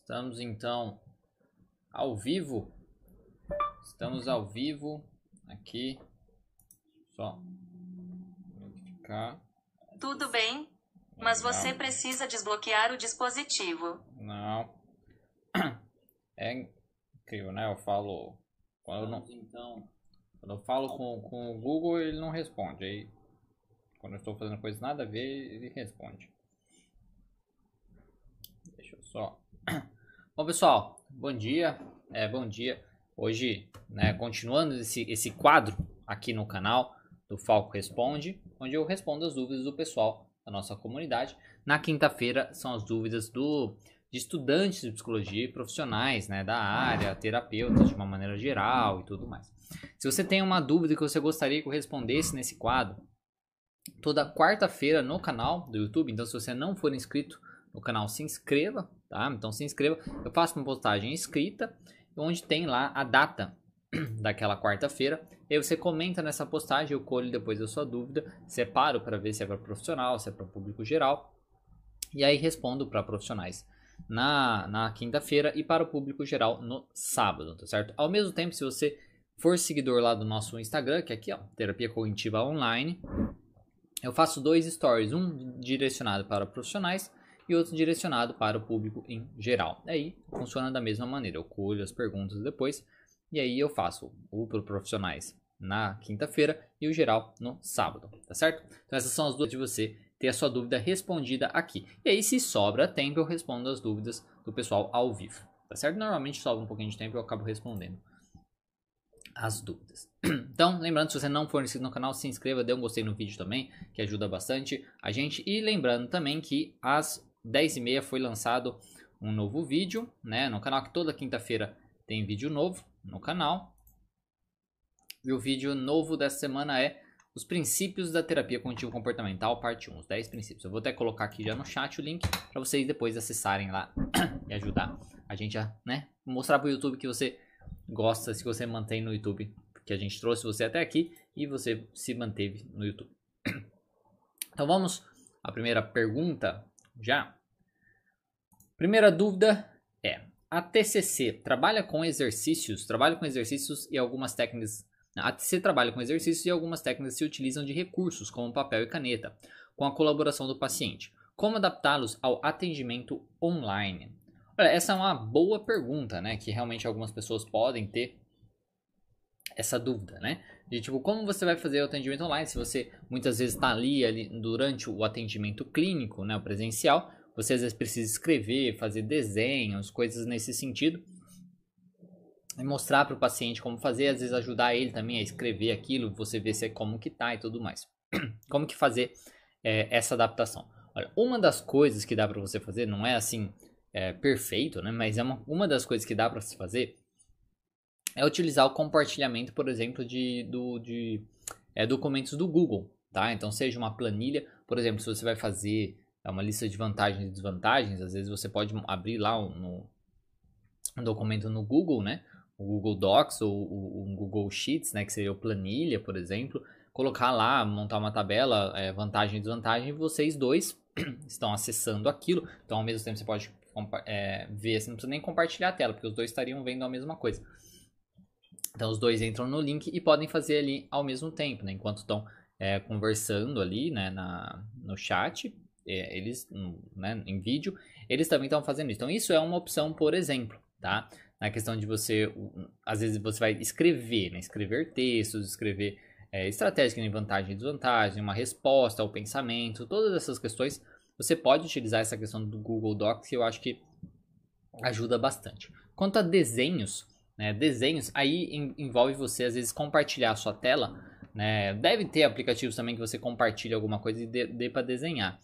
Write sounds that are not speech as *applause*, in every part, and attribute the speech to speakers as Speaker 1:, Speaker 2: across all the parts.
Speaker 1: Estamos então ao vivo. Estamos ao vivo aqui. Só verificar.
Speaker 2: Tudo bem, mas você precisa desbloquear o dispositivo.
Speaker 1: Não. *clears throat* É incrível, né? Eu falo. Quando eu, não,
Speaker 3: Então,
Speaker 1: quando eu falo com, com o Google, ele não responde. Aí, quando eu estou fazendo coisa nada a ver, ele responde. Deixa eu só. Bom, pessoal, bom dia. É, bom dia. Hoje, né, continuando esse, esse quadro aqui no canal do Falco Responde, onde eu respondo as dúvidas do pessoal da nossa comunidade. Na quinta-feira são as dúvidas do, de estudantes de psicologia e profissionais né, da área, terapeutas de uma maneira geral e tudo mais. Se você tem uma dúvida que você gostaria que eu respondesse nesse quadro, toda quarta-feira no canal do YouTube, então se você não for inscrito no canal, se inscreva, tá? Então se inscreva. Eu faço uma postagem escrita, onde tem lá a data *clears throat* daquela quarta-feira. E você comenta nessa postagem, eu colho depois a sua dúvida, separo para ver se é para profissional, se é para público geral. E aí respondo para profissionais na, na quinta-feira e para o público geral no sábado, tá certo? Ao mesmo tempo, se você for seguidor lá do nosso Instagram, que é aqui, ó, Terapia Cognitiva Online, eu faço dois stories, um direcionado para profissionais e outro direcionado para o público em geral. Aí funciona da mesma maneira, eu colho as perguntas depois e aí eu faço o para profissionais na quinta-feira e o geral no sábado, tá certo? Então essas são as dúvidas de você ter a sua dúvida respondida aqui. E aí se sobra tempo eu respondo as dúvidas do pessoal ao vivo, tá certo? Normalmente sobra um pouquinho de tempo e eu acabo respondendo as dúvidas. *clears throat* Então, lembrando, se você não for inscrito no canal, se inscreva, dê um gostei no vídeo também, que ajuda bastante a gente. E lembrando também que às 10h30 foi lançado um novo vídeo, né, no canal, que toda quinta-feira tem vídeo novo no canal. E o vídeo novo dessa semana é os princípios da terapia cognitivo comportamental, parte 1, os 10 princípios. Eu vou até colocar aqui já no chat o link para vocês depois acessarem lá *clears throat* e ajudar a gente a, né, mostrar para o YouTube que você gosta, se você mantém no YouTube, que a gente trouxe você até aqui e você se manteve no YouTube. *clears throat* Então vamos à primeira pergunta já. Primeira dúvida é: a TCC trabalha com exercícios, trabalha com exercícios e algumas técnicas. A TCC trabalha com exercícios e algumas técnicas se utilizam de recursos como papel e caneta, com a colaboração do paciente. Como adaptá-los ao atendimento online? Olha, essa é uma boa pergunta, né? Que realmente algumas pessoas podem ter essa dúvida, né? De tipo, como você vai fazer o atendimento online se você muitas vezes está ali, ali durante o atendimento clínico, né? O presencial, você às vezes precisa escrever, fazer desenhos, coisas nesse sentido. E mostrar para o paciente como fazer, às vezes ajudar ele também a escrever aquilo, você ver se é como que tá e tudo mais. *clears throat* Como que fazer é, essa adaptação? Olha, uma das coisas que dá para você fazer, não é assim é, perfeito, né? Mas é uma, uma das coisas que dá para se fazer é utilizar o compartilhamento, por exemplo, de, do, de é, documentos do Google, tá? Então, seja uma planilha, por exemplo, se você vai fazer é uma lista de vantagens e desvantagens, às vezes você pode abrir lá um, um documento no Google, né? O Google Docs ou o, Google Sheets, né? Que seria o planilha, por exemplo. Colocar lá, montar uma tabela, é, vantagem e desvantagem, e vocês dois *clears throat* estão acessando aquilo. Então, ao mesmo tempo, você pode é, ver, você não precisa nem compartilhar a tela, porque os dois estariam vendo a mesma coisa. Então, os dois entram no link e podem fazer ali ao mesmo tempo, né? Enquanto estão é, conversando ali, né, na, no chat, é, eles, né, em vídeo, eles também estão fazendo isso. Então, isso é uma opção, por exemplo, tá? Na questão de você, às vezes você vai escrever, né? Escrever textos, escrever é, nem vantagem e desvantagem, uma resposta ao pensamento, todas essas questões, você pode utilizar essa questão do Google Docs que eu acho que ajuda bastante. Quanto a desenhos, né, desenhos, aí envolve você às vezes compartilhar a sua tela, né, deve ter aplicativos também que você compartilha alguma coisa e dê, dê para desenhar.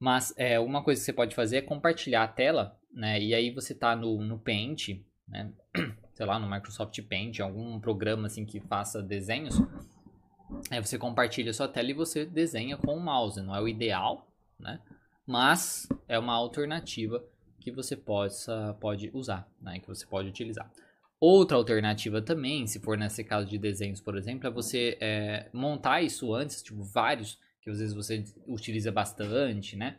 Speaker 1: Mas é, uma coisa que você pode fazer é compartilhar a tela, né, e aí você tá no, no Paint, né, *clears throat* sei lá, no Microsoft Paint, algum programa assim que faça desenhos, aí você compartilha a sua tela e você desenha com o mouse. Não é o ideal, né? Mas é uma alternativa que você possa, pode usar, né? Que você pode utilizar. Outra alternativa também, se for nesse caso de desenhos, por exemplo, é você é, montar isso antes, tipo vários, que às vezes você utiliza bastante, né?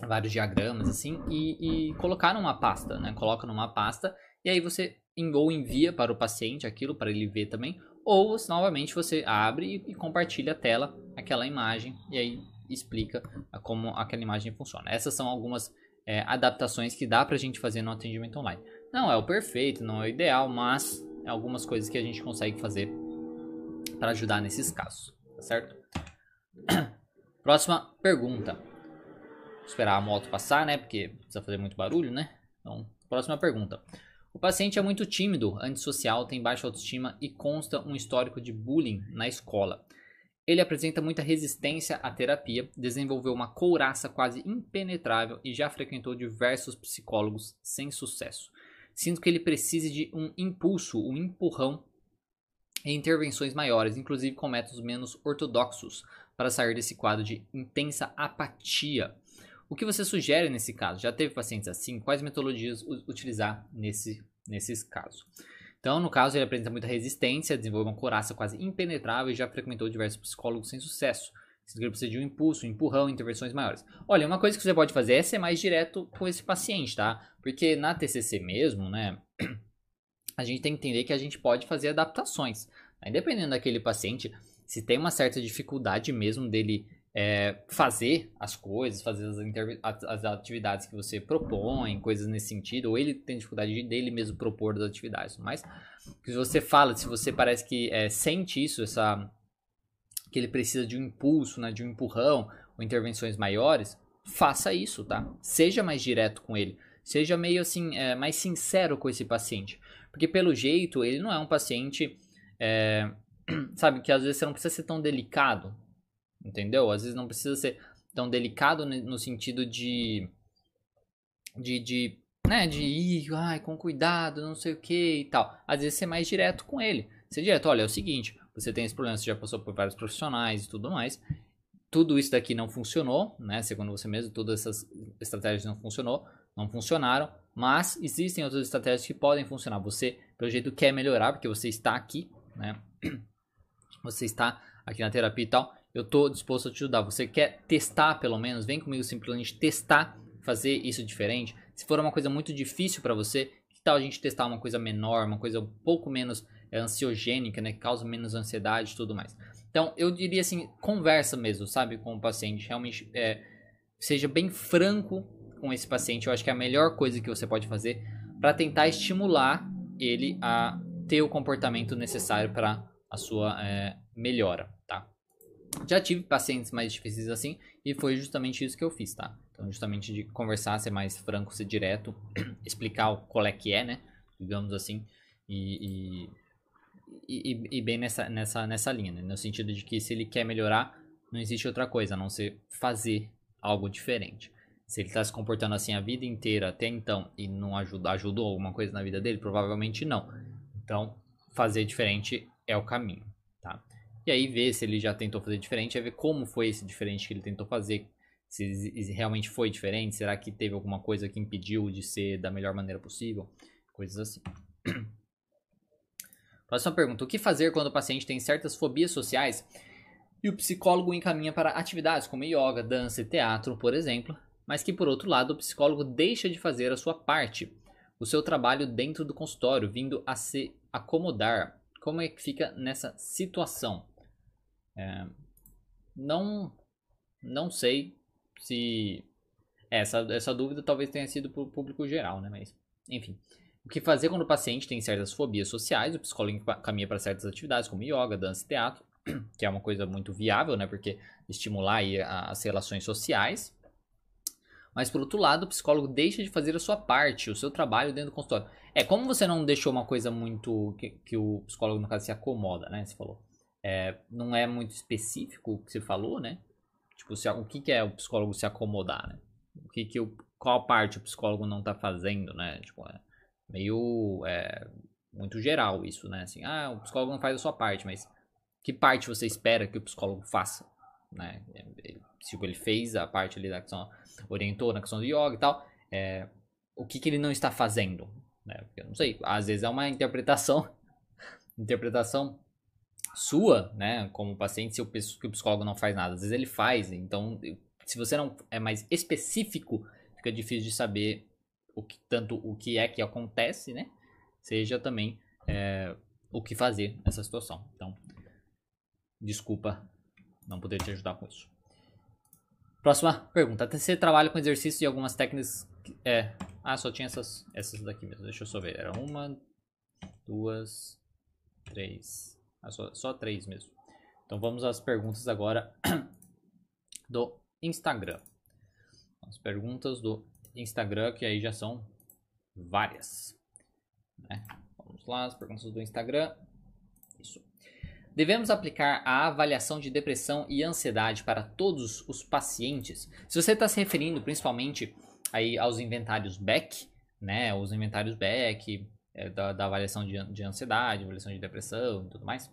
Speaker 1: vários diagramas assim e, e colocar numa pasta, né? Coloca numa pasta e aí você ou envia para o paciente aquilo para ele ver também, ou novamente você abre e, compartilha a tela, aquela imagem e aí explica como aquela imagem funciona. Essas são algumas é, adaptações que dá para a gente fazer no atendimento online. Não é o perfeito, não é o ideal, mas é algumas coisas que a gente consegue fazer para ajudar nesses casos, tá certo? *clears throat* Próxima pergunta. Vou esperar a moto passar, né? Porque precisa fazer muito barulho, né? Então, próxima pergunta. O paciente é muito tímido, antissocial, tem baixa autoestima e consta um histórico de bullying na escola. Ele apresenta muita resistência à terapia, desenvolveu uma couraça quase impenetrável e já frequentou diversos psicólogos sem sucesso. Sinto que ele precise de um impulso, um empurrão em intervenções maiores, inclusive com métodos menos ortodoxos, para sair desse quadro de intensa apatia. O que você sugere nesse caso? Já teve pacientes assim? Quais metodologias utilizar nesse, nesses casos? Então, no caso, ele apresenta muita resistência, desenvolveu uma coraça quase impenetrável e já frequentou diversos psicólogos sem sucesso. Ele precisa de um impulso, um empurrão, intervenções maiores. Olha, uma coisa que você pode fazer é ser mais direto com esse paciente, tá? Porque na TCC mesmo, né, *clears throat* a gente tem que entender que a gente pode fazer adaptações. Né? Dependendo daquele paciente, se tem uma certa dificuldade mesmo dele é, fazer as coisas, fazer as, as, atividades que você propõe, coisas nesse sentido, ou ele tem dificuldade de dele mesmo propor as atividades, mas se você fala, se você parece que é, sente isso, essa que ele precisa de um impulso, né, de um empurrão, ou intervenções maiores, faça isso, tá? Seja mais direto com ele, seja meio assim, é, mais sincero com esse paciente, porque pelo jeito ele não é um paciente, é, *clears throat* sabe, que às vezes você não precisa ser tão delicado, entendeu? Às vezes não precisa ser tão delicado no sentido de, de, de né, de ir, ai, com cuidado, não sei o que e tal. Às vezes ser mais direto com ele. Ser direto, olha, é o seguinte, você tem esse problema, você já passou por vários profissionais e tudo mais. Tudo isso daqui não funcionou, né? Segundo você mesmo, todas essas estratégias não funcionou, não funcionaram, mas existem outras estratégias que podem funcionar. Você, pelo jeito, quer melhorar, porque você está aqui, né? *clears throat* Você está aqui na terapia e tal. Eu estou disposto a te ajudar. Você quer testar, pelo menos? Vem comigo simplesmente testar, fazer isso diferente. Se for uma coisa muito difícil para você, que tal a gente testar uma coisa menor, uma coisa um pouco menos ansiogênica, né? Que causa menos ansiedade e tudo mais. Então, eu diria assim, conversa mesmo, sabe? Com o paciente. Realmente, é, seja bem franco com esse paciente. Eu acho que é a melhor coisa que você pode fazer para tentar estimular ele a ter o comportamento necessário para a sua é, melhora, tá? Já tive pacientes mais difíceis assim e foi justamente isso que eu fiz, tá? Então, justamente de conversar, ser mais franco, ser direto, *clears throat* explicar qual é que é, né? Digamos assim, e, e e, e, bem nessa, nessa, nessa linha, né? no sentido de que se ele quer melhorar, não existe outra coisa a não ser fazer algo diferente. Se ele está se comportando assim a vida inteira até então e não ajuda, ajudou alguma coisa na vida dele, provavelmente não. Então, fazer diferente é o caminho, tá? E aí ver se ele já tentou fazer diferente, é ver como foi esse diferente que ele tentou fazer, se realmente foi diferente, será que teve alguma coisa que impediu de ser da melhor maneira possível, coisas assim. *clears throat* Próxima pergunta: O que fazer quando o paciente tem certas fobias sociais e o psicólogo encaminha para atividades como yoga, dança e teatro, por exemplo, mas que por outro lado o psicólogo deixa de fazer a sua parte, o seu trabalho dentro do consultório, vindo a se acomodar? Como é que fica nessa situação? É, não, não sei se essa, essa dúvida talvez tenha sido para o público geral, né? Mas, enfim. O que fazer quando o paciente tem certas fobias sociais? O psicólogo caminha para certas atividades como yoga, dança e teatro, *clears throat* que é uma coisa muito viável, né? Porque estimular aí as relações sociais. Mas por outro lado, o psicólogo deixa de fazer a sua parte, o seu trabalho dentro do consultório. É como você não deixou uma coisa muito que, que o psicólogo no caso se acomoda, né? Você falou. É, não é muito específico o que você falou, né? Tipo, se, o que, que é o psicólogo se acomodar, né? O que que o, qual parte o psicólogo não está fazendo, né? Tipo, é, meio é, muito geral isso, né? Assim, ah, o psicólogo não faz a sua parte, mas que parte você espera que o psicólogo faça, né? Ele, tipo, ele fez a parte ali da questão, orientou na questão do yoga e tal, é, o que, que ele não está fazendo, né? Eu não sei, às vezes é uma interpretação, *laughs* interpretação sua, né, como paciente, se o, que o psicólogo não faz nada, às vezes ele faz, então Se você não é mais específico, fica difícil de saber o que, tanto o que é que acontece, né? Seja também é, o que fazer nessa situação. Então, desculpa não poder te ajudar com isso. Próxima pergunta. Você trabalha com exercício e algumas técnicas. É. Ah, só tinha essas, essas daqui mesmo. Deixa eu só ver. Era uma, duas, três. Ah, só, só três mesmo. Então vamos às perguntas agora *clears throat* do Instagram. As perguntas do Instagram, que aí já são várias. Né? Vamos lá, as perguntas do Instagram. Isso. Devemos aplicar a avaliação de depressão e ansiedade para todos os pacientes? Se você está se referindo principalmente aí aos inventários Beck, né, os inventários Beck, é, da, da, avaliação de, de ansiedade, avaliação de depressão e tudo mais,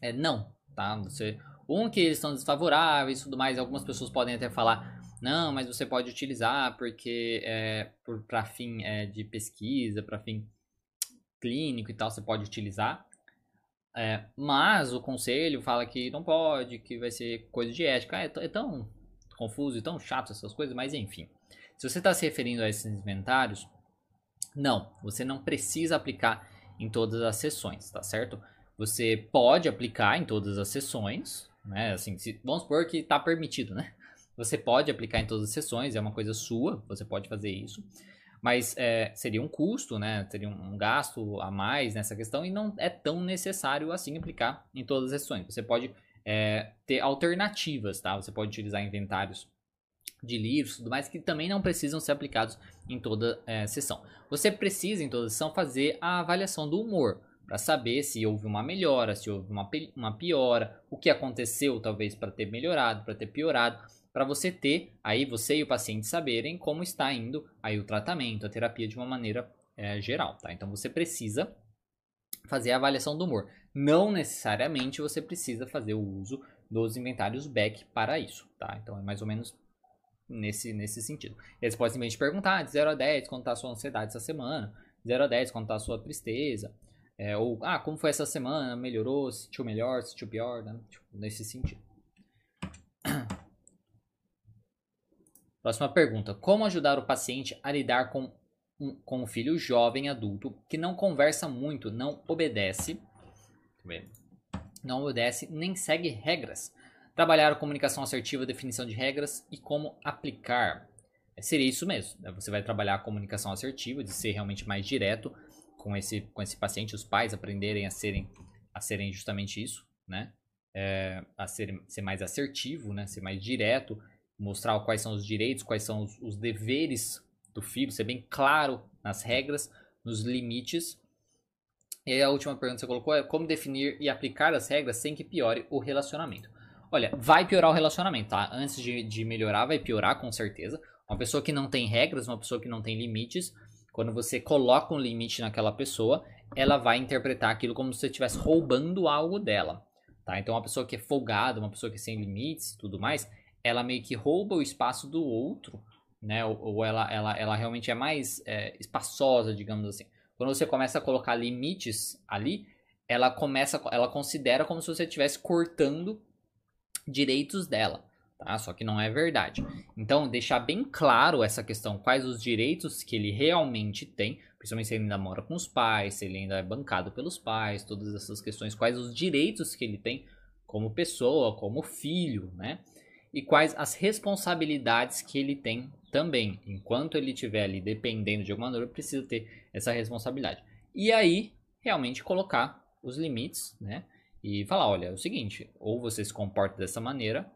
Speaker 1: é, não, tá? Você, um que eles são desfavoráveis e tudo mais, algumas pessoas podem até falar, não, mas você pode utilizar porque é, para fim é, de pesquisa, para fim clínico e tal, você pode utilizar. É, mas o conselho fala que não pode, que vai ser coisa de ética. É, é tão confuso e tão chato essas coisas, mas enfim. Se você está se referindo a esses inventários, não, você não precisa aplicar em todas as sessões, tá certo? Você pode aplicar em todas as sessões, né? Assim, se, vamos supor que está permitido, né? Você pode aplicar em todas as sessões, é uma coisa sua, você pode fazer isso. Mas é, seria um custo, né? Seria um gasto a mais nessa questão e não é tão necessário assim aplicar em todas as sessões. Você pode é, ter alternativas, tá? Você pode utilizar inventários de livros tudo mais que também não precisam ser aplicados em toda é, sessão. Você precisa, em toda sessão, fazer a avaliação do humor para saber se houve uma melhora, se houve uma, uma piora, o que aconteceu talvez para ter melhorado, para ter piorado para você ter aí você e o paciente saberem como está indo aí o tratamento, a terapia de uma maneira é, geral, tá? Então você precisa fazer a avaliação do humor. Não necessariamente você precisa fazer o uso dos inventários back para isso, tá? Então é mais ou menos nesse, nesse sentido. Eles podem simplesmente perguntar de 0 a 10 quanto está a sua ansiedade essa semana, 0 a 10 quanto está a sua tristeza, é, ou ah, como foi essa semana, melhorou, sentiu melhor, sentiu pior, né? Tipo, nesse sentido. Próxima pergunta: Como ajudar o paciente a lidar com um, com um filho jovem adulto que não conversa muito, não obedece, não obedece nem segue regras? Trabalhar a comunicação assertiva, definição de regras e como aplicar. É, seria isso mesmo. Né? Você vai trabalhar a comunicação assertiva, de ser realmente mais direto com esse, com esse paciente, os pais aprenderem a serem, a serem justamente isso, né? É, a ser, ser mais assertivo, né? Ser mais direto mostrar quais são os direitos, quais são os, os deveres do filho, ser bem claro nas regras, nos limites. E aí a última pergunta que você colocou é como definir e aplicar as regras sem que piore o relacionamento. Olha, vai piorar o relacionamento, tá? Antes de, de melhorar, vai piorar com certeza. Uma pessoa que não tem regras, uma pessoa que não tem limites, quando você coloca um limite naquela pessoa, ela vai interpretar aquilo como se você estivesse roubando algo dela, tá? Então, uma pessoa que é folgada, uma pessoa que é sem limites tudo mais, ela meio que rouba o espaço do outro, né? Ou, ou ela, ela, ela realmente é mais é, espaçosa, digamos assim. Quando você começa a colocar limites ali, ela começa, ela considera como se você estivesse cortando direitos dela, tá? Só que não é verdade. Então, deixar bem claro essa questão, quais os direitos que ele realmente tem, principalmente se ele ainda mora com os pais, se ele ainda é bancado pelos pais, todas essas questões, quais os direitos que ele tem como pessoa, como filho, né? E quais as responsabilidades que ele tem também. Enquanto ele estiver ali dependendo de alguma maneira, precisa ter essa responsabilidade. E aí, realmente colocar os limites, né? E falar, olha, é o seguinte, ou você se comporta dessa maneira,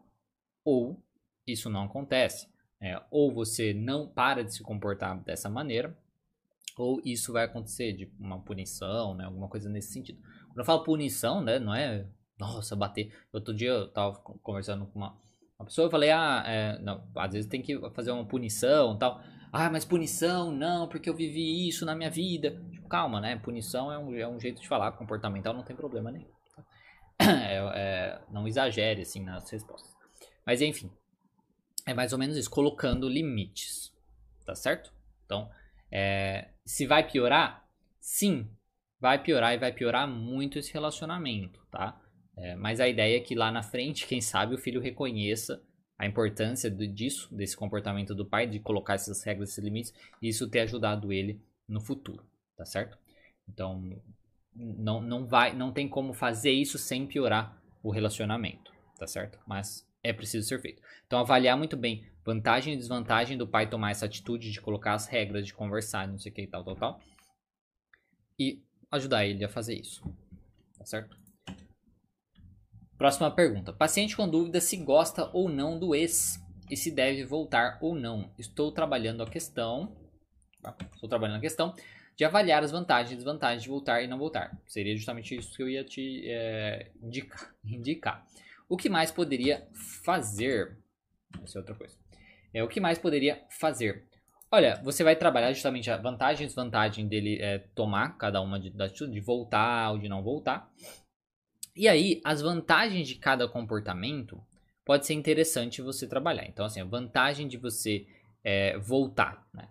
Speaker 1: ou isso não acontece. É, ou você não para de se comportar dessa maneira, ou isso vai acontecer de uma punição, né? Alguma coisa nesse sentido. Quando eu falo punição, né? Não é, nossa, bater. Outro dia eu tava conversando com uma, a pessoa eu falei, ah, é, não, às vezes tem que fazer uma punição tal. Ah, mas punição, não, porque eu vivi isso na minha vida. Tipo, calma, né? Punição é um, é um jeito de falar, comportamental não tem problema nenhum. Tá? *clears throat* É, é, não exagere, assim, nas respostas. Mas, enfim, é mais ou menos isso, colocando limites, tá certo? Então, é, se vai piorar, sim, vai piorar e vai piorar muito esse relacionamento, tá? É, mas a ideia é que lá na frente, quem sabe, o filho reconheça a importância do, disso, desse comportamento do pai, de colocar essas regras, esses limites, e isso ter ajudado ele no futuro, tá certo? Então, não, não vai, não tem como fazer isso sem piorar o relacionamento, tá certo? Mas é preciso ser feito. Então, avaliar muito bem vantagem e desvantagem do pai tomar essa atitude de colocar as regras, de conversar, não sei o que e tal, tal, tal. E ajudar ele a fazer isso. Tá certo? Próxima pergunta. Paciente com dúvida se gosta ou não do ex e se deve voltar ou não. Estou trabalhando a questão. Tá? Estou trabalhando a questão de avaliar as vantagens e desvantagens de voltar e não voltar. Seria justamente isso que eu ia te é, indicar, *laughs* indicar. O que mais poderia fazer? Essa é outra coisa. É, o que mais poderia fazer? Olha, você vai trabalhar justamente a vantagem e desvantagem dele é, tomar cada uma de, de voltar ou de não voltar. E aí, as vantagens de cada comportamento pode ser interessante você trabalhar. Então, assim, a vantagem de você é, voltar, né?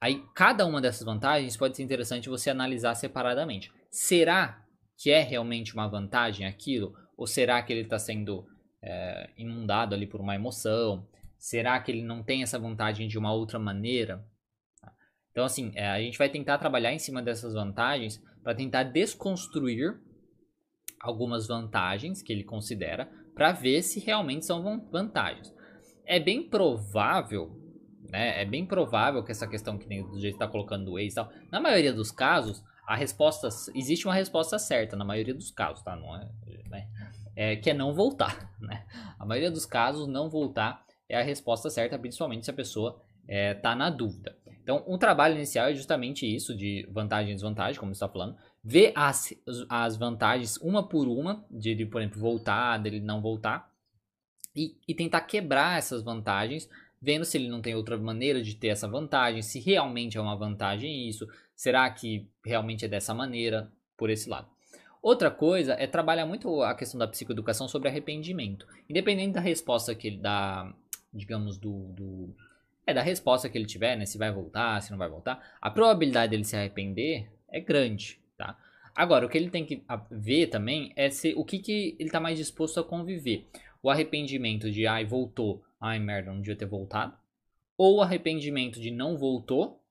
Speaker 1: Aí, cada uma dessas vantagens pode ser interessante você analisar separadamente. Será que é realmente uma vantagem aquilo? Ou será que ele está sendo é, inundado ali por uma emoção? Será que ele não tem essa vantagem de uma outra maneira? Então, assim, é, a gente vai tentar trabalhar em cima dessas vantagens para tentar desconstruir algumas vantagens que ele considera para ver se realmente são vantagens. É bem provável, né? É bem provável que essa questão que do jeito está colocando o ex e tal, na maioria dos casos, a resposta existe uma resposta certa na maioria dos casos, tá? Não é, né? é que é não voltar, *laughs* né? A maioria dos casos não voltar é a resposta certa, principalmente se a pessoa está é, na dúvida. Então, um trabalho inicial é justamente isso, de vantagem e desvantagem, como está falando. Ver as, as vantagens uma por uma, de ele, por exemplo, voltar, dele não voltar. E, e tentar quebrar essas vantagens, vendo se ele não tem outra maneira de ter essa vantagem, se realmente é uma vantagem isso, será que realmente é dessa maneira, por esse lado. Outra coisa é trabalhar muito a questão da psicoeducação sobre arrependimento. Independente da resposta que ele dá digamos, do, do, é, da resposta que ele tiver, né? Se vai voltar, se não vai voltar, a probabilidade dele se arrepender é grande, tá? Agora, o que ele tem que ver também é se, o que, que ele tá mais disposto a conviver. O arrependimento de, ai, voltou, ai, merda, não devia ter voltado. Ou o arrependimento de não voltou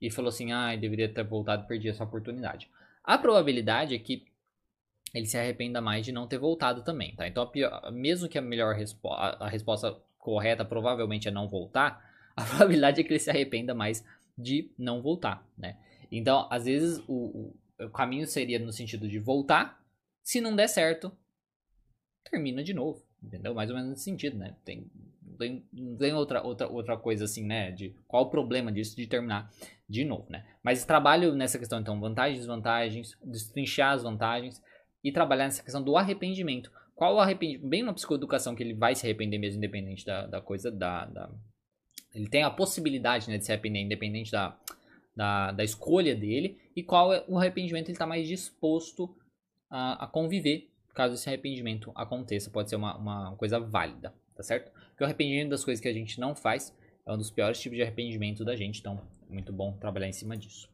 Speaker 1: e falou assim, ai, deveria ter voltado, perdi essa oportunidade. A probabilidade é que ele se arrependa mais de não ter voltado também, tá? Então, pior, mesmo que a melhor respo a resposta correta provavelmente é não voltar, *laughs* a probabilidade é que ele se arrependa mais de não voltar, né? Então, às vezes, o, o caminho seria no sentido de voltar, se não der certo, termina de novo, entendeu? Mais ou menos nesse sentido, né? Tem, tem, tem outra, outra, outra coisa assim, né? De qual o problema disso de terminar de novo, né? Mas trabalho nessa questão, então, vantagens, desvantagens, destrinchar as vantagens e trabalhar nessa questão do arrependimento. Qual o arrependimento? Bem na psicoeducação que ele vai se arrepender mesmo, independente da, da coisa, da, da, Ele tem a possibilidade né, de se arrepender, independente da, da, da escolha dele. E qual é o arrependimento ele está mais disposto a, a conviver caso esse arrependimento aconteça. Pode ser uma, uma coisa válida, tá certo? Porque o arrependimento das coisas que a gente não faz é um dos piores tipos de arrependimento da gente. Então, muito bom trabalhar em cima disso.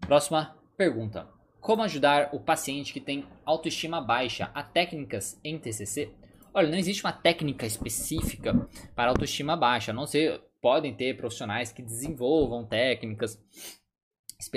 Speaker 1: Próxima pergunta. Como ajudar o paciente que tem autoestima baixa? Há técnicas em TCC? Olha, não existe uma técnica específica para autoestima baixa. Não sei, podem ter profissionais que desenvolvam técnicas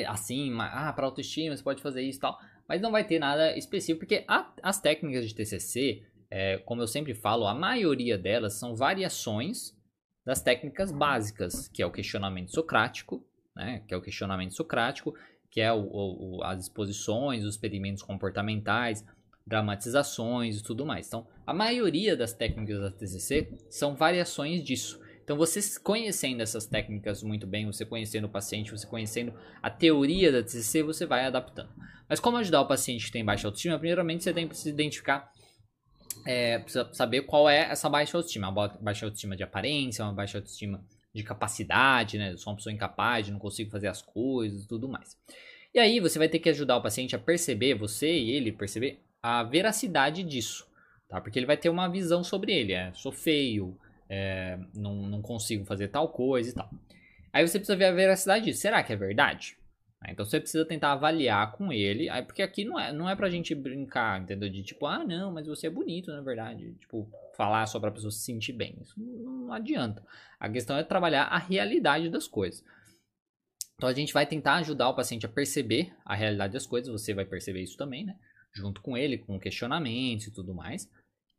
Speaker 1: assim, ah, para autoestima você pode fazer isso e tal, mas não vai ter nada específico, porque a, as técnicas de TCC, é, como eu sempre falo, a maioria delas são variações das técnicas básicas, que é o questionamento socrático, né, que é o questionamento socrático, que é o, o, as exposições, os experimentos comportamentais, dramatizações e tudo mais. Então, a maioria das técnicas da TCC são variações disso. Então, você conhecendo essas técnicas muito bem, você conhecendo o paciente, você conhecendo a teoria da TCC, você vai adaptando. Mas como ajudar o paciente que tem baixa autoestima? Primeiramente, você tem que se identificar, é, precisa saber qual é essa baixa autoestima. Uma baixa autoestima de aparência, uma baixa autoestima de capacidade, né? Eu sou uma pessoa incapaz, não consigo fazer as coisas tudo mais. E aí você vai ter que ajudar o paciente a perceber, você e ele perceber a veracidade disso, tá? Porque ele vai ter uma visão sobre ele, é, sou feio, é, não, não consigo fazer tal coisa e tal. Aí você precisa ver a veracidade disso. Será que é verdade? Né? Então você precisa tentar avaliar com ele, porque aqui não é, não é pra gente brincar, entendeu? De tipo, ah, não, mas você é bonito, na verdade. Tipo, falar só pra pessoa se sentir bem. Isso não adianta. A questão é trabalhar a realidade das coisas. Então a gente vai tentar ajudar o paciente a perceber a realidade das coisas, você vai perceber isso também, né? Junto com ele, com questionamentos e tudo mais.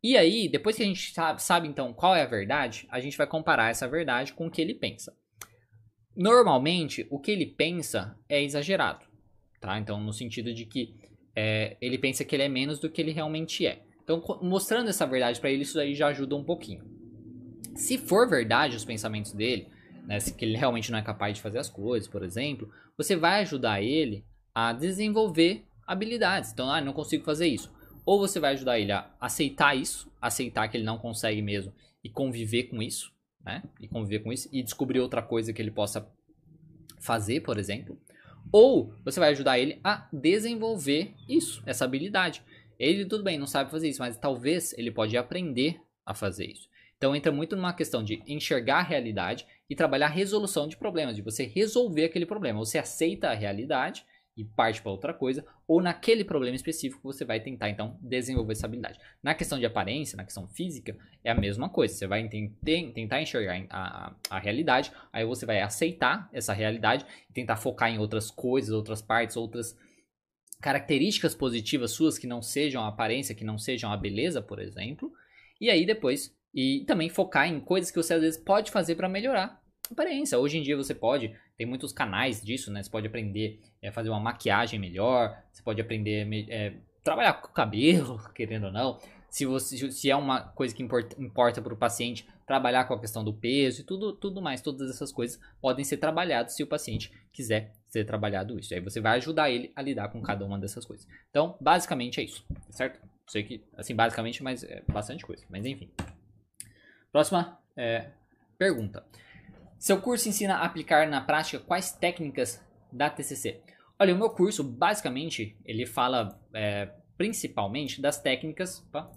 Speaker 1: E aí, depois que a gente sabe, sabe então qual é a verdade, a gente vai comparar essa verdade com o que ele pensa. Normalmente, o que ele pensa é exagerado, tá? Então, no sentido de que é, ele pensa que ele é menos do que ele realmente é. Então, mostrando essa verdade para ele, isso aí já ajuda um pouquinho. Se for verdade os pensamentos dele, né, que ele realmente não é capaz de fazer as coisas, por exemplo, você vai ajudar ele a desenvolver habilidades. Então, ah, não consigo fazer isso. Ou você vai ajudar ele a aceitar isso, aceitar que ele não consegue mesmo e conviver com isso né? E conviver com isso e descobrir outra coisa que ele possa fazer, por exemplo. Ou você vai ajudar ele a desenvolver isso, essa habilidade. Ele, tudo bem, não sabe fazer isso, mas talvez ele pode aprender a fazer isso. Então entra muito numa questão de enxergar a realidade e trabalhar a resolução de problemas, de você resolver aquele problema. Você aceita a realidade e parte para outra coisa, ou naquele problema específico você vai tentar então desenvolver essa habilidade. Na questão de aparência, na questão física, é a mesma coisa. Você vai tentar enxergar a, a, a realidade, aí você vai aceitar essa realidade e tentar focar em outras coisas, outras partes, outras características positivas suas que não sejam a aparência, que não sejam a beleza, por exemplo. E aí depois e também focar em coisas que você às vezes pode fazer para melhorar a aparência. Hoje em dia você pode tem muitos canais disso, né? Você pode aprender a é, fazer uma maquiagem melhor, você pode aprender é, trabalhar com o cabelo, *laughs* querendo ou não. Se, você, se é uma coisa que importa, importa para o paciente, trabalhar com a questão do peso e tudo, tudo mais, todas essas coisas podem ser trabalhadas se o paciente quiser ser trabalhado isso. Aí você vai ajudar ele a lidar com cada uma dessas coisas. Então, basicamente é isso, certo? Sei que, assim, basicamente, mas é bastante coisa. Mas enfim. Próxima é, pergunta. Seu curso ensina a aplicar na prática quais técnicas da TCC? Olha, o meu curso, basicamente, ele fala é, principalmente das técnicas, opa,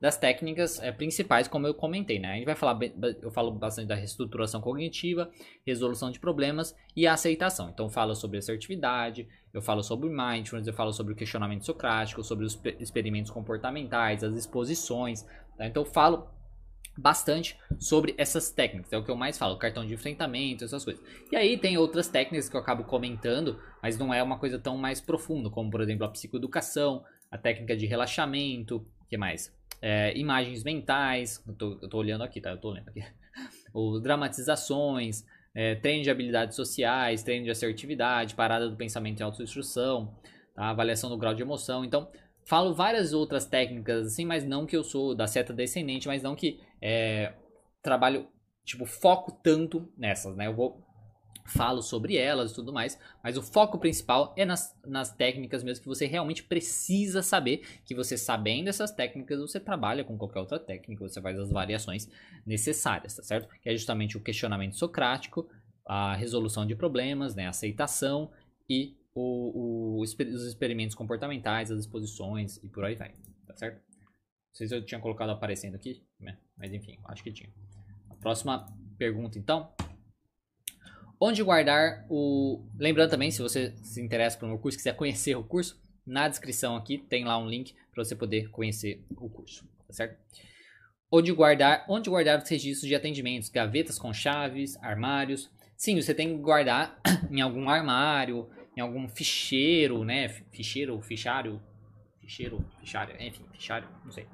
Speaker 1: das técnicas é, principais, como eu comentei, né? A gente vai falar, eu falo bastante da reestruturação cognitiva, resolução de problemas e aceitação. Então, eu falo sobre assertividade, eu falo sobre mindfulness, eu falo sobre o questionamento socrático, sobre os experimentos comportamentais, as exposições. Tá? Então, falo bastante sobre essas técnicas. É o que eu mais falo, cartão de enfrentamento, essas coisas. E aí tem outras técnicas que eu acabo comentando, mas não é uma coisa tão mais profunda, como por exemplo a psicoeducação, a técnica de relaxamento, que mais? É, imagens mentais, eu tô, eu tô, olhando aqui, tá? Eu tô lendo aqui. *laughs* Ou dramatizações, é, treino de habilidades sociais, treino de assertividade, parada do pensamento e autoinstrução, tá? avaliação do grau de emoção. Então, Falo várias outras técnicas assim, mas não que eu sou da seta descendente, mas não que é, trabalho, tipo, foco tanto nessas, né? Eu vou falo sobre elas e tudo mais, mas o foco principal é nas, nas técnicas mesmo que você realmente precisa saber, que você sabendo essas técnicas, você trabalha com qualquer outra técnica, você faz as variações necessárias, tá certo? Que é justamente o questionamento socrático, a resolução de problemas, né, a aceitação e o, o, os experimentos comportamentais, as exposições e por aí vai, tá certo? Não sei se eu tinha colocado aparecendo aqui, né? mas enfim, acho que tinha. A próxima pergunta, então. Onde guardar o. Lembrando também, se você se interessa pelo meu curso, quiser conhecer o curso, na descrição aqui tem lá um link para você poder conhecer o curso, tá certo? Onde guardar, onde guardar os registros de atendimentos, gavetas com chaves, armários. Sim, você tem que guardar *coughs* em algum armário, em algum ficheiro, né? Ficheiro, fichário, ficheiro, fichário, enfim, fichário, não sei.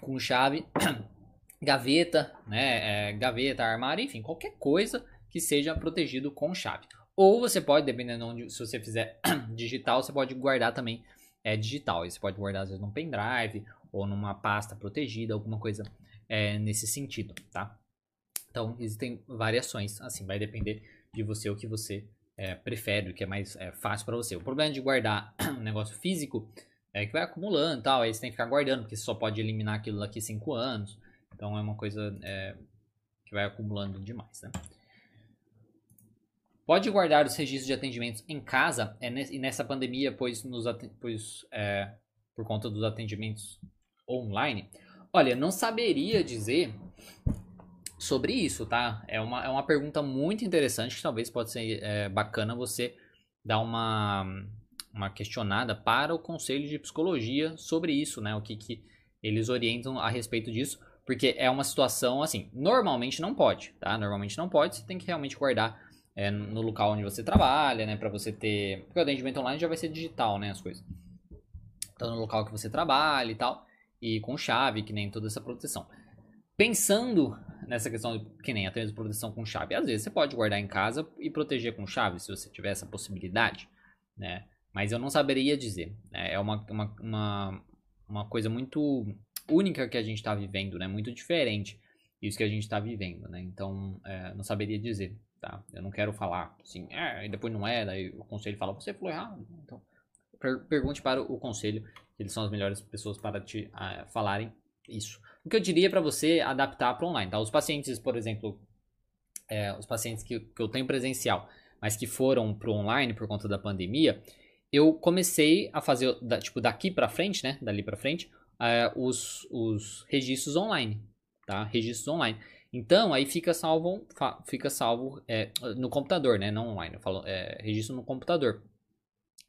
Speaker 1: Com chave, *coughs* gaveta, né? É, gaveta, armário, enfim, qualquer coisa que seja protegido com chave. Ou você pode, dependendo de onde, se você fizer *coughs* digital, você pode guardar também é, digital. Aí você pode guardar às vezes num pendrive ou numa pasta protegida, alguma coisa é, nesse sentido, tá? Então existem variações, assim, vai depender de você o que você é, prefere, o que é mais é, fácil para você. O problema de guardar *clears throat* um negócio físico é que vai acumulando e tal, aí você tem que ficar guardando, porque você só pode eliminar aquilo daqui 5 anos. Então é uma coisa é, que vai acumulando demais, né? Pode guardar os registros de atendimentos em casa é e nessa pandemia, pois, nos, pois é, por conta dos atendimentos online. Olha, não saberia dizer sobre isso, tá? É uma, é uma pergunta muito interessante que talvez pode ser é, bacana você dar uma, uma questionada para o Conselho de Psicologia sobre isso, né? O que, que eles orientam a respeito disso, porque é uma situação assim, normalmente não pode, tá? Normalmente não pode, você tem que realmente guardar é, no local onde você trabalha, né? Para você ter. Porque o atendimento online já vai ser digital, né? As coisas. Então, no local que você trabalha e tal, e com chave, que nem toda essa proteção. Pensando nessa questão de, que nem até mesmo proteção com chave, às vezes você pode guardar em casa e proteger com chave, se você tiver essa possibilidade, né? Mas eu não saberia dizer. Né? É uma, uma, uma, uma coisa muito única que a gente está vivendo, né? Muito diferente isso que a gente está vivendo, né? Então, é, não saberia dizer, tá? Eu não quero falar assim, é, e depois não é, daí o conselho fala, você falou errado. Então, per pergunte para o conselho, eles são as melhores pessoas para te uh, falarem isso. O que eu diria para você adaptar para online, tá? Os pacientes, por exemplo, é, os pacientes que, que eu tenho presencial, mas que foram para online por conta da pandemia, eu comecei a fazer, da, tipo, daqui para frente, né? Dali para frente, uh, os, os registros online, tá? Registros online. Então, aí fica salvo, fica salvo é, no computador, né? Não online, eu falo é, registro no computador.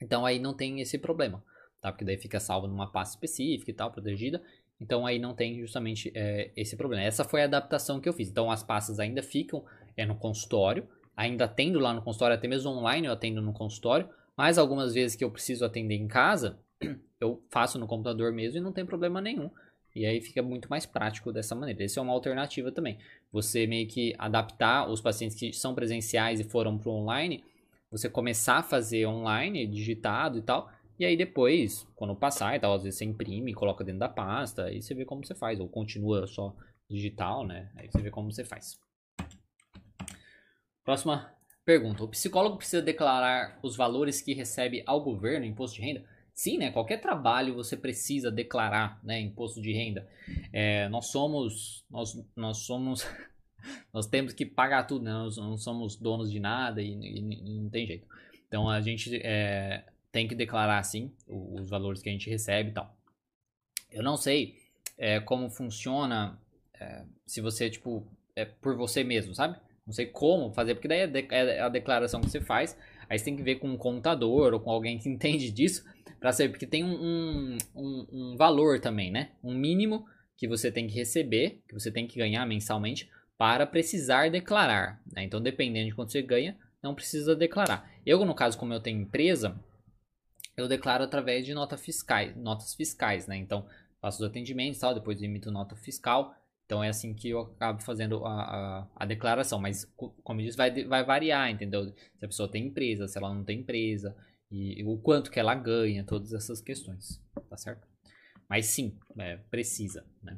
Speaker 1: Então, aí não tem esse problema, tá? Porque daí fica salvo numa pasta específica e tal, protegida. Então, aí não tem justamente é, esse problema. Essa foi a adaptação que eu fiz. Então, as pastas ainda ficam é, no consultório, ainda atendo lá no consultório, até mesmo online eu atendo no consultório, mas algumas vezes que eu preciso atender em casa, *clears throat* eu faço no computador mesmo e não tem problema nenhum. E aí fica muito mais prático dessa maneira. Essa é uma alternativa também. Você meio que adaptar os pacientes que são presenciais e foram para o online, você começar a fazer online, digitado e tal, e aí depois, quando passar e tal, às vezes você imprime, coloca dentro da pasta, aí você vê como você faz, ou continua só digital, né? Aí você vê como você faz. Próxima pergunta. O psicólogo precisa declarar os valores que recebe ao governo, imposto de renda? Sim, né? Qualquer trabalho você precisa declarar, né? Imposto de renda. É, nós somos, nós, nós somos, *laughs* nós temos que pagar tudo, né? Nós não somos donos de nada e, e, e não tem jeito. Então a gente é, tem que declarar sim os, valores que a gente recebe e tal. Eu não sei é, como funciona é, se você tipo é por você mesmo, sabe? Não sei como fazer, porque daí é, é a declaração que você faz. Aí você tem que ver com um contador ou com alguém que *laughs* entende disso para saber, porque tem um, um, um, valor também, né? Um mínimo que você tem que receber, que você tem que ganhar mensalmente para precisar declarar. Né? Então, dependendo de quanto você ganha, não precisa declarar. Eu, no caso, como eu tenho empresa, eu declaro através de nota fiscais, notas fiscais, né? Então, faço os atendimentos tal, depois emito nota fiscal. Então, é assim que eu acabo fazendo a, a, a declaração. Mas, como eu disse, vai, vai variar, entendeu? Se a pessoa tem empresa, se ela não tem empresa e o quanto que ela ganha, todas essas questões, tá certo? Mas sim, é, precisa, né?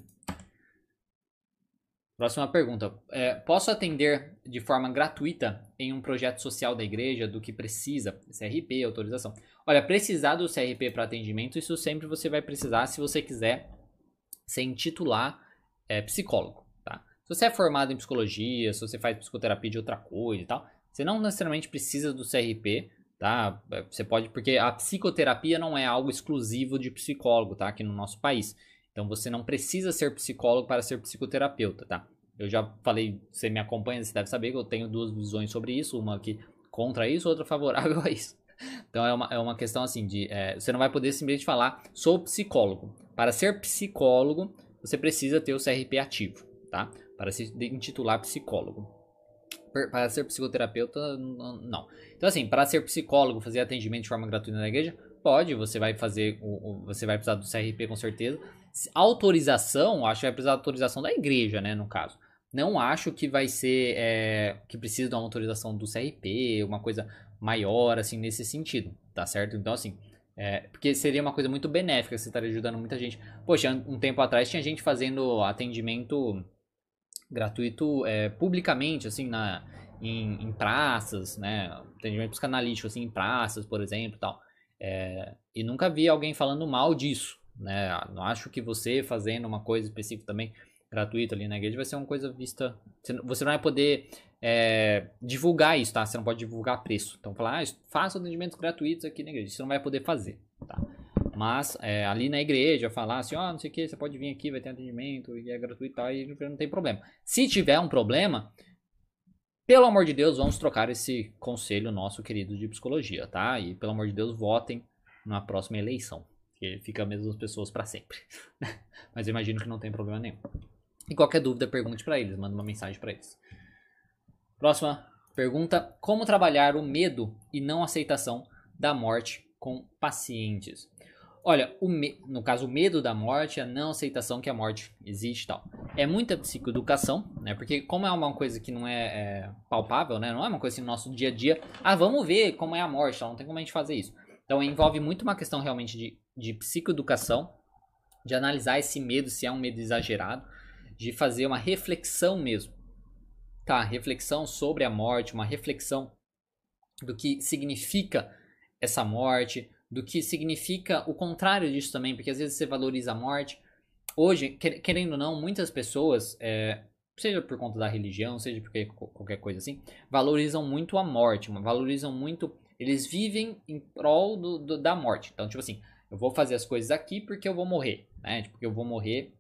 Speaker 1: Próxima pergunta. É, posso atender de forma gratuita em um projeto social da igreja do que precisa? CRP, autorização. Olha, precisar do CRP para atendimento, isso sempre você vai precisar se você quiser se intitular é, psicólogo, tá? Se você é formado em psicologia, se você faz psicoterapia de outra coisa e tal, você não necessariamente precisa do CRP tá? Você pode, porque a psicoterapia não é algo exclusivo de psicólogo, tá? Aqui no nosso país. Então você não precisa ser psicólogo para ser psicoterapeuta, tá? Eu já falei, você me acompanha, você deve saber que eu tenho duas visões sobre isso, uma aqui contra isso, outra *laughs* favorável a isso. Então é uma, é uma questão assim de. É, você não vai poder simplesmente falar, sou psicólogo. Para ser psicólogo, você precisa ter o CRP ativo, tá? Para se intitular psicólogo para ser psicoterapeuta, não. Então, assim, para ser psicólogo, fazer atendimento de forma gratuita na igreja, pode, você vai fazer, você vai precisar do CRP com certeza. Autorização, acho que vai precisar da autorização da igreja, né, no caso. Não acho que vai ser, é, que precisa de uma autorização do CRP, uma coisa maior, assim, nesse sentido, tá certo? Então, assim, é, porque seria uma coisa muito benéfica, você estaria ajudando muita gente. Poxa, um tempo atrás tinha gente fazendo atendimento gratuito é, publicamente, assim, na, em, em, praças, né? Atendimento psicanalítico, assim, em praças, por exemplo, tal. É, e nunca vi alguém falando mal disso, né? Não acho que você fazendo uma coisa específica também gratuita ali na igreja vai ser uma coisa vista... Você não vai poder é, divulgar isso, tá? Você não pode divulgar preço. Então, falar, ah, faça atendimentos gratuitos aqui na igreja. Você não vai poder fazer, tá? Mas é, ali na igreja falar assim, ó, oh, não sei o que, você pode vir aqui, vai ter atendimento e é gratuito e tal, e não tem problema. Se tiver um problema, pelo amor de Deus, vamos trocar esse conselho nosso querido de psicologia, tá? E pelo amor de Deus, votem na próxima eleição, que fica a mesmas pessoas para sempre. *laughs* Mas eu imagino que não tem problema nenhum. E qualquer dúvida, pergunte para eles, manda uma mensagem para eles. Próxima pergunta: Como trabalhar o medo e não aceitação da morte com pacientes? Olha, me... no caso, o medo da morte, a não aceitação que a morte existe e tal. É muita psicoeducação, né? Porque como é uma coisa que não é, é, palpável, né? Não é uma coisa assim no nosso dia a dia. Ah, vamos ver como é a morte, não tem como a gente fazer isso. Então envolve muito uma questão realmente de, de psicoeducação, de analisar esse medo, se é um medo exagerado, de fazer uma reflexão mesmo. Tá, reflexão sobre a morte, uma reflexão do que significa essa morte, do que significa o contrário disso também, porque às vezes você valoriza a morte. Hoje, querendo ou não, muitas pessoas, é, seja por conta da religião, seja por qualquer coisa assim, valorizam muito a morte, valorizam muito. Eles vivem em prol do, do, da morte. Então, tipo assim, eu vou fazer as coisas aqui porque eu vou morrer, né? Tipo, eu vou morrer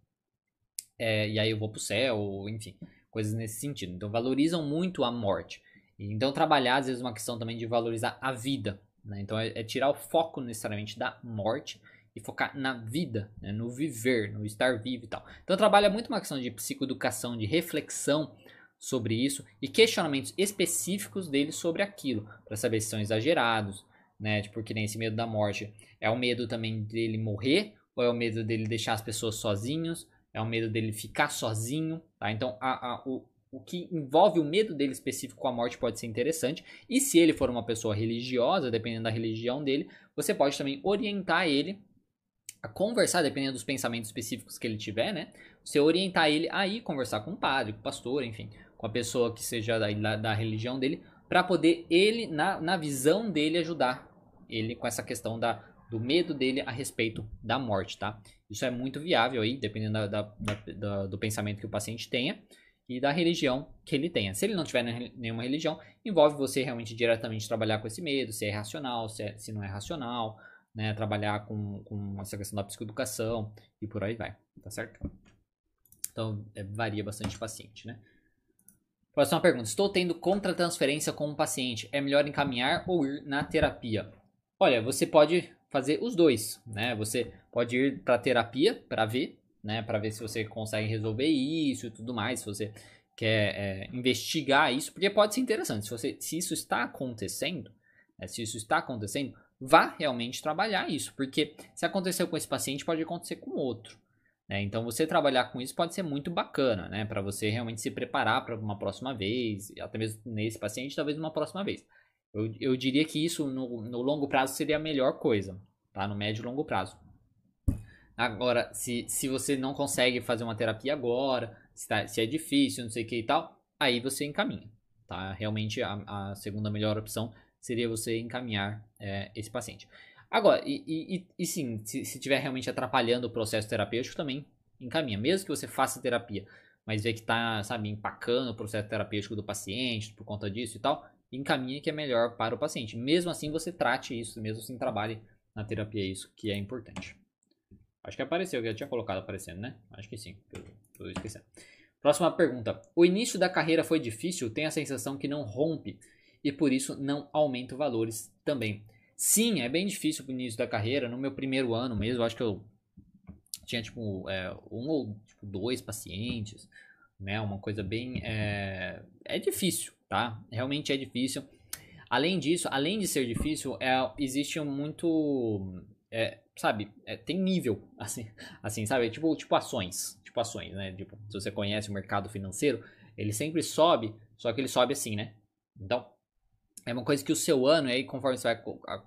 Speaker 1: é, e aí eu vou pro céu, enfim, coisas nesse sentido. Então, valorizam muito a morte. Então, trabalhar, às vezes, é uma questão também de valorizar a vida, né? Então é, é, tirar o foco necessariamente da morte e focar na vida, né? no viver, no estar vivo e tal. Então trabalha muito uma questão de psicoeducação, de reflexão sobre isso e questionamentos específicos dele sobre aquilo, para saber se são exagerados, né? Tipo, porque nem esse medo da morte é o medo também dele morrer ou é o medo dele deixar as pessoas sozinhos, é o medo dele ficar sozinho, tá? Então a, a, o, o que envolve o medo dele específico com a morte pode ser interessante. E se ele for uma pessoa religiosa, dependendo da religião dele, você pode também orientar ele a conversar, dependendo dos pensamentos específicos que ele tiver, né? Você orientar ele a ir conversar com o padre, com o pastor, enfim, com a pessoa que seja da, da, da religião dele, para poder ele, na, na visão dele, ajudar ele com essa questão da, do medo dele a respeito da morte, tá? Isso é muito viável aí, dependendo da, da, da, do pensamento que o paciente tenha e da religião que ele tenha. Se ele não tiver nenhuma religião, envolve você realmente diretamente trabalhar com esse medo, se é racional, se, é, se não é racional, né? Trabalhar com, com essa questão da psicoeducação e por aí vai, tá certo? Então, é, varia bastante o paciente, né? Próxima pergunta. Estou tendo contratransferência com um paciente. É melhor encaminhar ou ir na terapia? Olha, você pode fazer os dois, né? Você pode ir para terapia para ver né, para ver se você consegue resolver isso e tudo mais, se você quer é, investigar isso, porque pode ser interessante. Se, você, se isso está acontecendo, né, se isso está acontecendo, vá realmente trabalhar isso, porque se aconteceu com esse paciente, pode acontecer com outro. Né? Então, você trabalhar com isso pode ser muito bacana, né, para você realmente se preparar para uma próxima vez, até mesmo nesse paciente, talvez uma próxima vez. Eu, eu diria que isso no, no longo prazo seria a melhor coisa, tá? No médio e longo prazo. Agora, se, se você não consegue fazer uma terapia agora, se, tá, se é difícil, não sei o que e tal, aí você encaminha. Tá? Realmente a, a segunda melhor opção seria você encaminhar é, esse paciente. Agora, e, e, e sim, se estiver realmente atrapalhando o processo terapêutico, também encaminha. Mesmo que você faça terapia, mas vê que está, sabe, empacando o processo terapêutico do paciente por conta disso e tal, encaminha que é melhor para o paciente. Mesmo assim, você trate isso, mesmo assim, trabalhe na terapia, isso que é importante. Acho que apareceu, eu já tinha colocado aparecendo, né? Acho que sim, tô esquecendo. Próxima pergunta. O início da carreira foi difícil? Tem a sensação que não rompe e por isso não aumenta valores também. Sim, é bem difícil o início da carreira. No meu primeiro ano mesmo, acho que eu tinha tipo é, um ou tipo, dois pacientes, né? Uma coisa bem. É, é difícil, tá? Realmente é difícil. Além disso, além de ser difícil, é, existe muito. É, sabe, é, tem nível, *laughs* assim, assim, sabe? Tipo, tipo ações, tipo ações, né? Tipo, se você conhece o mercado financeiro, ele sempre sobe, só que ele sobe assim, né? Então, é uma coisa que o seu ano, aí conforme você vai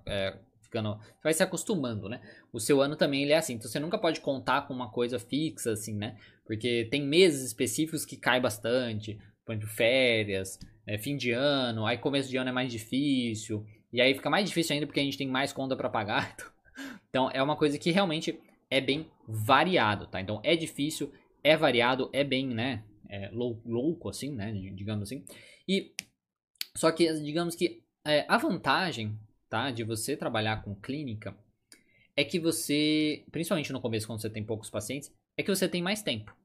Speaker 1: é, ficando, você vai se acostumando, né? O seu ano também ele é assim, então você nunca pode contar com uma coisa fixa, assim, né? Porque tem meses específicos que cai bastante, por exemplo, férias, é, fim de ano, aí começo de ano é mais difícil, e aí fica mais difícil ainda porque a gente tem mais conta para pagar, *laughs* então então é uma coisa que realmente é bem variado, tá? Então é difícil, é variado, é bem, né? É louco assim, né? Digamos assim. E só que digamos que é, a vantagem, tá? De você trabalhar com clínica é que você, principalmente no começo, quando você tem poucos pacientes, é que você tem mais tempo.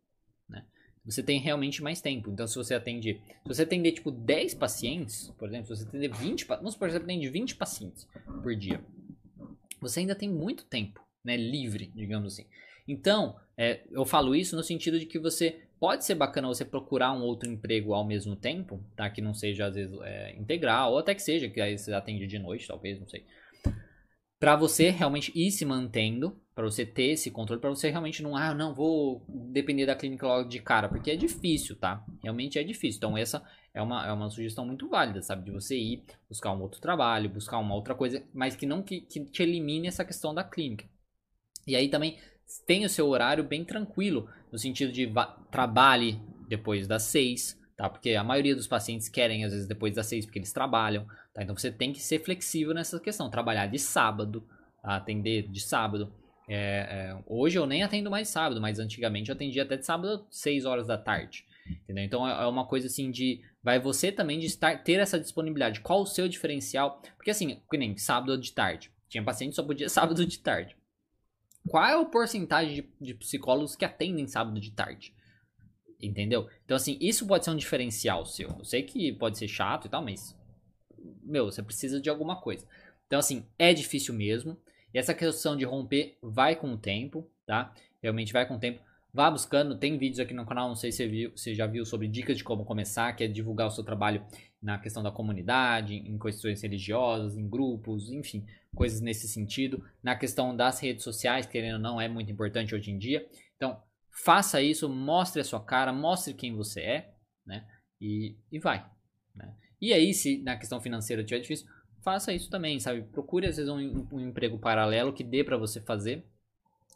Speaker 1: Você tem realmente mais tempo. Então, se você atende. Se você atender, tipo, 10 pacientes, por exemplo, se você atender 20. Vamos supor você atende 20 pacientes por dia. Você ainda tem muito tempo, né? Livre, digamos assim. Então, é, eu falo isso no sentido de que você pode ser bacana você procurar um outro emprego ao mesmo tempo, tá? Que não seja, às vezes, é, integral, ou até que seja, que aí você atende de noite, talvez, não sei para você realmente ir se mantendo, para você ter esse controle, para você realmente não, ah, não vou depender da clínica logo de cara, porque é difícil, tá? Realmente é difícil. Então essa é uma, é uma sugestão muito válida, sabe? De você ir buscar um outro trabalho, buscar uma outra coisa, mas que não que, que te elimine essa questão da clínica. E aí também tem o seu horário bem tranquilo, no sentido de trabalhe depois das seis, tá? Porque a maioria dos pacientes querem, às vezes, depois das seis, porque eles trabalham, tá? Então você tem que ser flexível nessa questão, trabalhar de sábado, tá? atender de sábado. É, é, hoje eu nem atendo mais sábado, mas antigamente eu atendia até de sábado, 6 horas da tarde. Entendeu? Então é, é uma coisa assim de. Vai você também de estar, ter essa disponibilidade. Qual o seu diferencial? Porque assim, que nem sábado de tarde. Tinha paciente que só podia *laughs* sábado de tarde. Qual é o porcentagem de, de psicólogos que atendem sábado de tarde? Entendeu? Então, assim, isso pode ser um diferencial seu. Eu sei que pode ser chato e tal, mas. Meu, você precisa de alguma coisa. Então, assim, é difícil mesmo. E essa questão de romper vai com o tempo, tá? Realmente vai com o tempo. Vá buscando, tem vídeos aqui no canal, não sei se você, viu, já viu sobre dicas de como começar, que é divulgar o seu trabalho na questão da comunidade, em questões religiosas, em grupos, enfim, coisas nesse sentido. Na questão das redes sociais, querendo ou não, é muito importante hoje em dia. Então, Faça isso, mostre a sua cara, mostre quem você é, né? E, e vai. Né? E aí, se na questão financeira tiver difícil, faça isso também, sabe? Procure às vezes um, um emprego paralelo que dê para você fazer,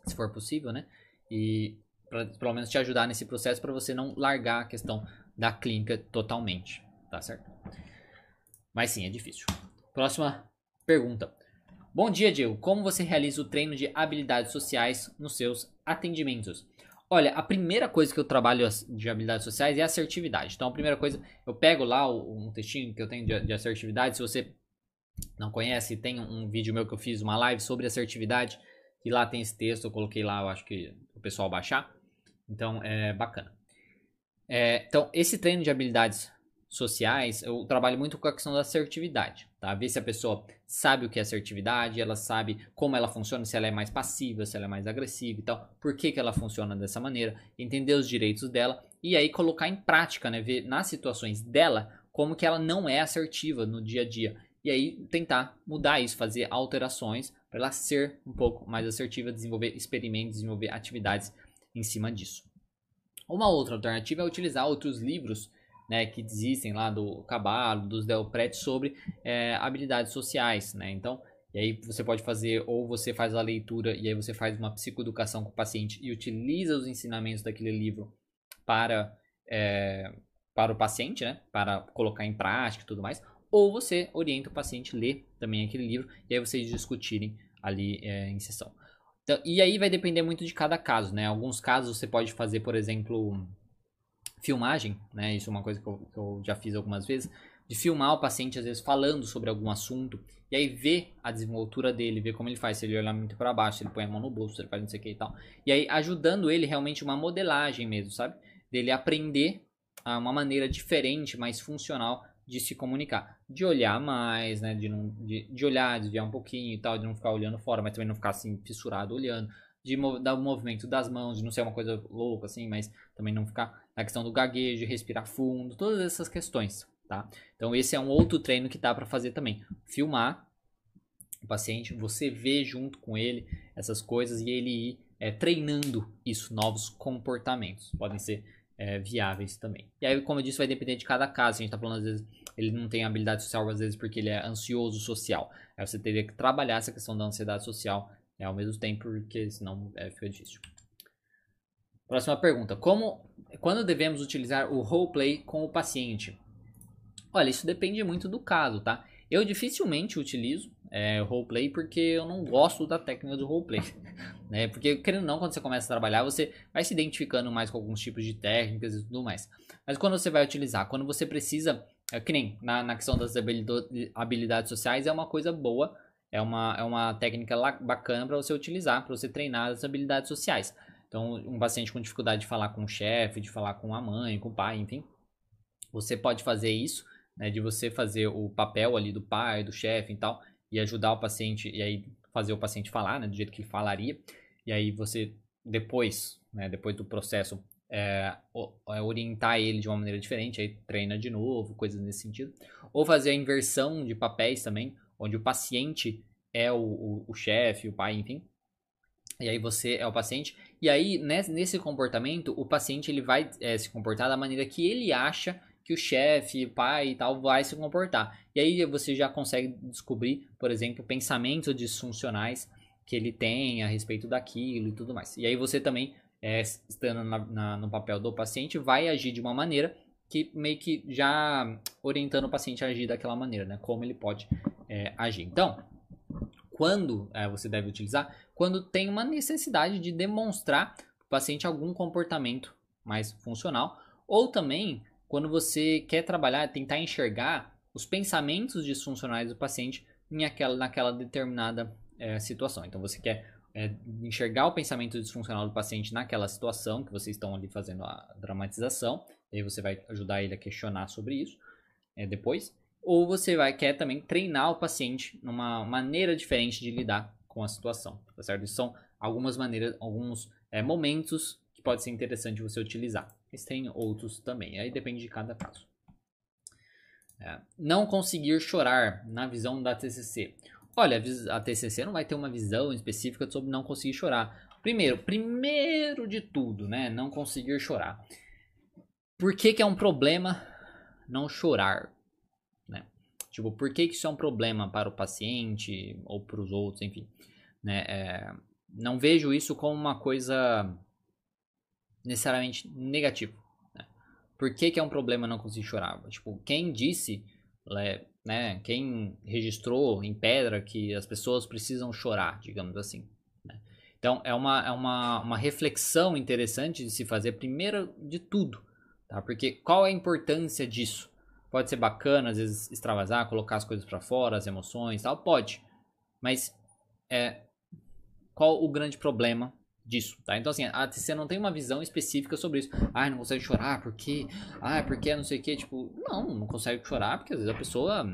Speaker 1: se for possível, né? E pra, pelo menos te ajudar nesse processo para você não largar a questão da clínica totalmente, tá certo? Mas sim, é difícil. Próxima pergunta. Bom dia, Diego. Como você realiza o treino de habilidades sociais nos seus atendimentos? Olha, a primeira coisa que eu trabalho de habilidades sociais é assertividade. Então, a primeira coisa, eu pego lá um textinho que eu tenho de, assertividade. Se você não conhece, tem um vídeo meu que eu fiz, uma live sobre assertividade. E lá tem esse texto, eu coloquei lá, eu acho que o pessoal baixar. Então, é bacana. É, então, esse treino de habilidades sociais, eu trabalho muito com a questão da assertividade, tá? Ver se a pessoa sabe o que é assertividade, ela sabe como ela funciona, se ela é mais passiva, se ela é mais agressiva e tal, por que, que ela funciona dessa maneira, entender os direitos dela e aí colocar em prática, né? Ver nas situações dela como que ela não é assertiva no dia a dia. E aí tentar mudar isso, fazer alterações para ela ser um pouco mais assertiva, desenvolver experimentos, desenvolver atividades em cima disso. Uma outra alternativa é utilizar outros livros né, que existem lá do Cabalo, dos Delpret sobre é, habilidades sociais, né? Então, e aí você pode fazer ou você faz a leitura e aí você faz uma psicoeducação com o paciente e utiliza os ensinamentos daquele livro para é, para o paciente, né? Para colocar em prática e tudo mais. Ou você orienta o paciente a ler também aquele livro e aí vocês discutirem ali é, em sessão. Então, e aí vai depender muito de cada caso, né? Alguns casos você pode fazer, por exemplo, filmagem, né? Isso é uma coisa que eu, que eu, já fiz algumas vezes, de filmar o paciente às vezes falando sobre algum assunto e aí ver a desenvoltura dele, ver como ele faz, se ele olhar muito para baixo, se ele põe a mão no bolso, se ele faz não sei o que e tal. E aí ajudando ele realmente uma modelagem mesmo, sabe? Dele aprender uma maneira diferente, mais funcional de se comunicar, de olhar mais, né, de, não, de, de olhar, desviar um pouquinho e tal, de não ficar olhando fora, mas também não ficar assim fissurado olhando, de dar o movimento das mãos, de não ser uma coisa louca assim, mas também não ficar na questão do gaguejo, respirar fundo, todas essas questões, tá? Então esse é um outro treino que dá para fazer também. Filmar o paciente, você vê junto com ele essas coisas e ele ir é, treinando isso, novos comportamentos. Podem ser é, viáveis também. E aí, como eu disse, vai depender de cada caso. A gente tá falando, às vezes, ele não tem habilidade social, às vezes, porque ele é ansioso social. Aí você teria que trabalhar essa questão da ansiedade social né, ao mesmo tempo, porque senão é, fica difícil. Próxima pergunta. Como, quando devemos utilizar o roleplay com o paciente? Olha, isso depende muito do caso, tá? Eu dificilmente utilizo é, roleplay porque eu não gosto da técnica do roleplay. Né? Porque, querendo ou não, quando você começa a trabalhar, você vai se identificando mais com alguns tipos de técnicas e tudo mais. Mas quando você vai utilizar, quando você precisa, é, que nem na, na questão das habilidades sociais, é uma coisa boa é uma, é uma técnica bacana para você utilizar, para você treinar as habilidades sociais. Então, um paciente com dificuldade de falar com o chefe, de falar com a mãe, com o pai, enfim, você pode fazer isso, né, de você fazer o papel ali do pai, do chefe e tal, e ajudar o paciente, e aí fazer o paciente falar, né, do jeito que ele falaria, e aí você depois, né, depois do processo, é, é, orientar ele de uma maneira diferente, aí treina de novo, coisas nesse sentido. Ou fazer a inversão de papéis também, onde o paciente é o, o, o chefe, o pai, enfim. E aí você é o paciente. E aí, nesse comportamento, o paciente ele vai é, se comportar da maneira que ele acha que o chefe, pai e tal vai se comportar. E aí você já consegue descobrir, por exemplo, pensamentos disfuncionais que ele tem a respeito daquilo e tudo mais. E aí você também é, estando na, na, no papel do paciente, vai agir de uma maneira que meio que já orientando o paciente a agir daquela maneira, né? Como ele pode é, agir. Então, quando é, você deve utilizar? Quando tem uma necessidade de demonstrar para o paciente algum comportamento mais funcional, ou também quando você quer trabalhar, tentar enxergar os pensamentos disfuncionais do paciente em aquela, naquela determinada é, situação. Então, você quer é, enxergar o pensamento disfuncional do paciente naquela situação que vocês estão ali fazendo a dramatização, e aí você vai ajudar ele a questionar sobre isso é, depois. Ou você vai quer também treinar o paciente numa maneira diferente de lidar com a situação, tá certo? Isso são algumas maneiras, alguns momentos que pode ser interessante você utilizar. Mas tem outros também, aí depende de cada caso. É, não conseguir chorar na visão da TCC. Olha, a TCC não vai ter uma visão específica sobre não conseguir chorar. Primeiro, primeiro de tudo, né? Não conseguir chorar. Por que, que é um problema não chorar? Né? Tipo, por que, que isso é um problema para o paciente ou para os outros, enfim. Né? É, não vejo isso como uma coisa necessariamente negativa. Né? Por que, que é um problema não conseguir chorar? Tipo, quem disse né, quem registrou em pedra que as pessoas precisam chorar, digamos assim. Né? Então é uma, é uma, uma reflexão interessante de se fazer primeiro de tudo, tá? Porque qual é a importância disso? Pode ser bacana, às vezes extravasar, colocar as coisas para fora, as emoções, tal, pode. Mas é qual o grande problema disso, tá? Então, assim, a TC não tem uma visão específica sobre isso. Ah, não consegue chorar porque... Ah, porque não sei o que, tipo... Não, não consegue chorar porque às vezes a pessoa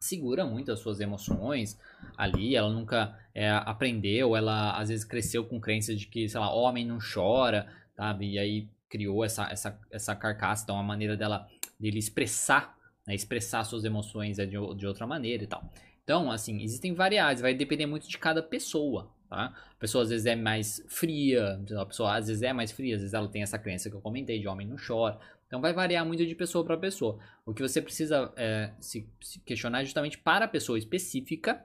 Speaker 1: segura muito as suas emoções ali, ela nunca é, aprendeu, ela às vezes cresceu com crenças de que, sei lá, homem não chora, sabe? E aí criou essa, essa, essa carcaça, então a maneira dela, dele expressar, né? expressar suas emoções é de, de outra maneira e tal. Então, assim, existem variáveis, vai depender muito de cada pessoa, Tá? A pessoa às vezes é mais fria, a pessoa às vezes é mais fria, às vezes ela tem essa crença que eu comentei de homem não chora. Então vai variar muito de pessoa para pessoa. O que você precisa é, se, se, questionar é justamente para a pessoa específica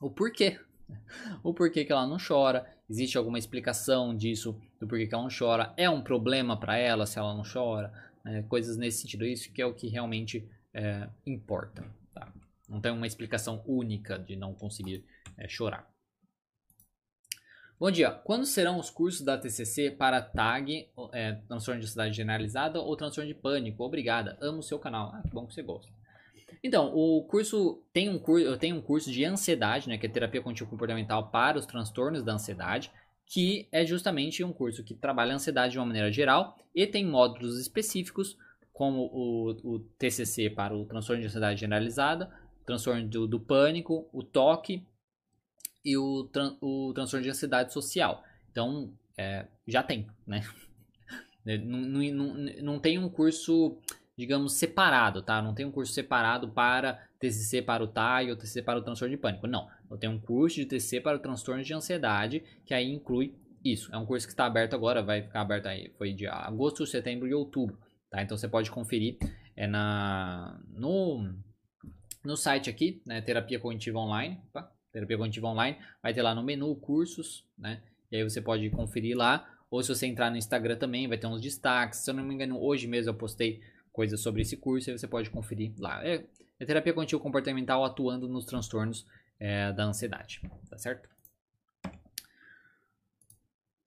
Speaker 1: o porquê. *laughs* O porquê que ela não chora. Existe alguma explicação disso, do porquê que ela não chora? É um problema para ela se ela não chora? É, coisas nesse sentido. Isso que é o que realmente é, importa. Tá? Não tem uma explicação única de não conseguir é, chorar. Bom dia. Quando serão os cursos da TCC para TAG, é, transtorno de ansiedade generalizada ou transtorno de pânico? Obrigada. Amo o seu canal. Ah, que bom que você gosta. Então, o curso tem um curso, eu tenho um curso de ansiedade, né, que é terapia contínua comportamental para os transtornos da ansiedade, que é justamente um curso que trabalha a ansiedade de uma maneira geral e tem módulos específicos, como o, o TCC para o transtorno de ansiedade generalizada, transtorno do, do pânico, o toque e o, tran o transtorno de ansiedade social. Então, é, já tem, né? *laughs* não, não, não, tem um curso, digamos, separado, tá? Não tem um curso separado para TCC para o TAI ou TCC para o transtorno de pânico. Não, eu tenho um curso de TCC para o transtorno de ansiedade, que aí inclui isso. É um curso que está aberto agora, vai ficar aberto aí, foi de agosto, setembro e outubro, tá? Então você pode conferir é na no no site aqui, né, Terapia Cognitiva Online, tá? Terapia Cognitiva Online, vai ter lá no menu cursos, né? E aí você pode conferir lá. Ou se você entrar no Instagram também, vai ter uns destaques. Se eu não me engano, hoje mesmo eu postei coisas sobre esse curso e você pode conferir lá. É, é terapia cognitivo comportamental atuando nos transtornos é, da ansiedade, tá certo?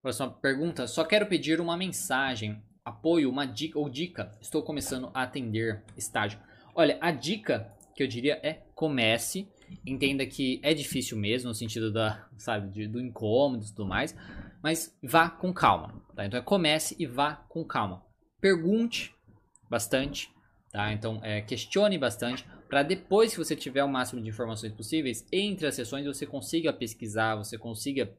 Speaker 1: Próxima pergunta. Só quero pedir uma mensagem, apoio, uma dica ou dica. Estou começando a atender estágio. Olha, a dica que eu diria é comece Entenda que é difícil mesmo, no sentido da, sabe, de, do incômodo e tudo mais, mas vá com calma, tá? Então é comece e vá com calma. Pergunte bastante, tá? Então é, questione bastante para depois que você tiver o máximo de informações possíveis entre as sessões você consiga pesquisar, você consiga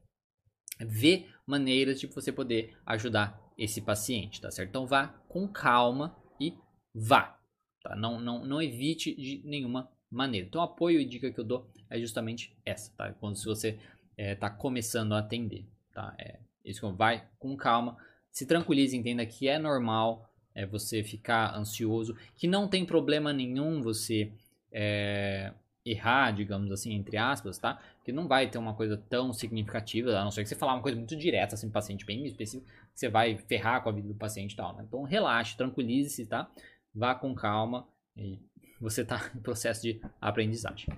Speaker 1: ver maneiras de você poder ajudar esse paciente, tá certo? Então vá com calma e vá, tá? Não, não, não evite de nenhuma maneira. Então, apoio e dica que eu dou é justamente essa, tá? Quando se você está é, começando a atender, tá? É, isso vai com calma, se tranquilize, entenda que é normal é, você ficar ansioso, que não tem problema nenhum você é, errar, digamos assim, entre aspas, tá? Que não vai ter uma coisa tão significativa, a não ser que você falar uma coisa muito direta, assim, paciente bem específico, você vai ferrar com a vida do paciente e tal, né? Então, relaxe, tranquilize-se, tá? Vá com calma e você está *laughs* em processo de aprendizagem.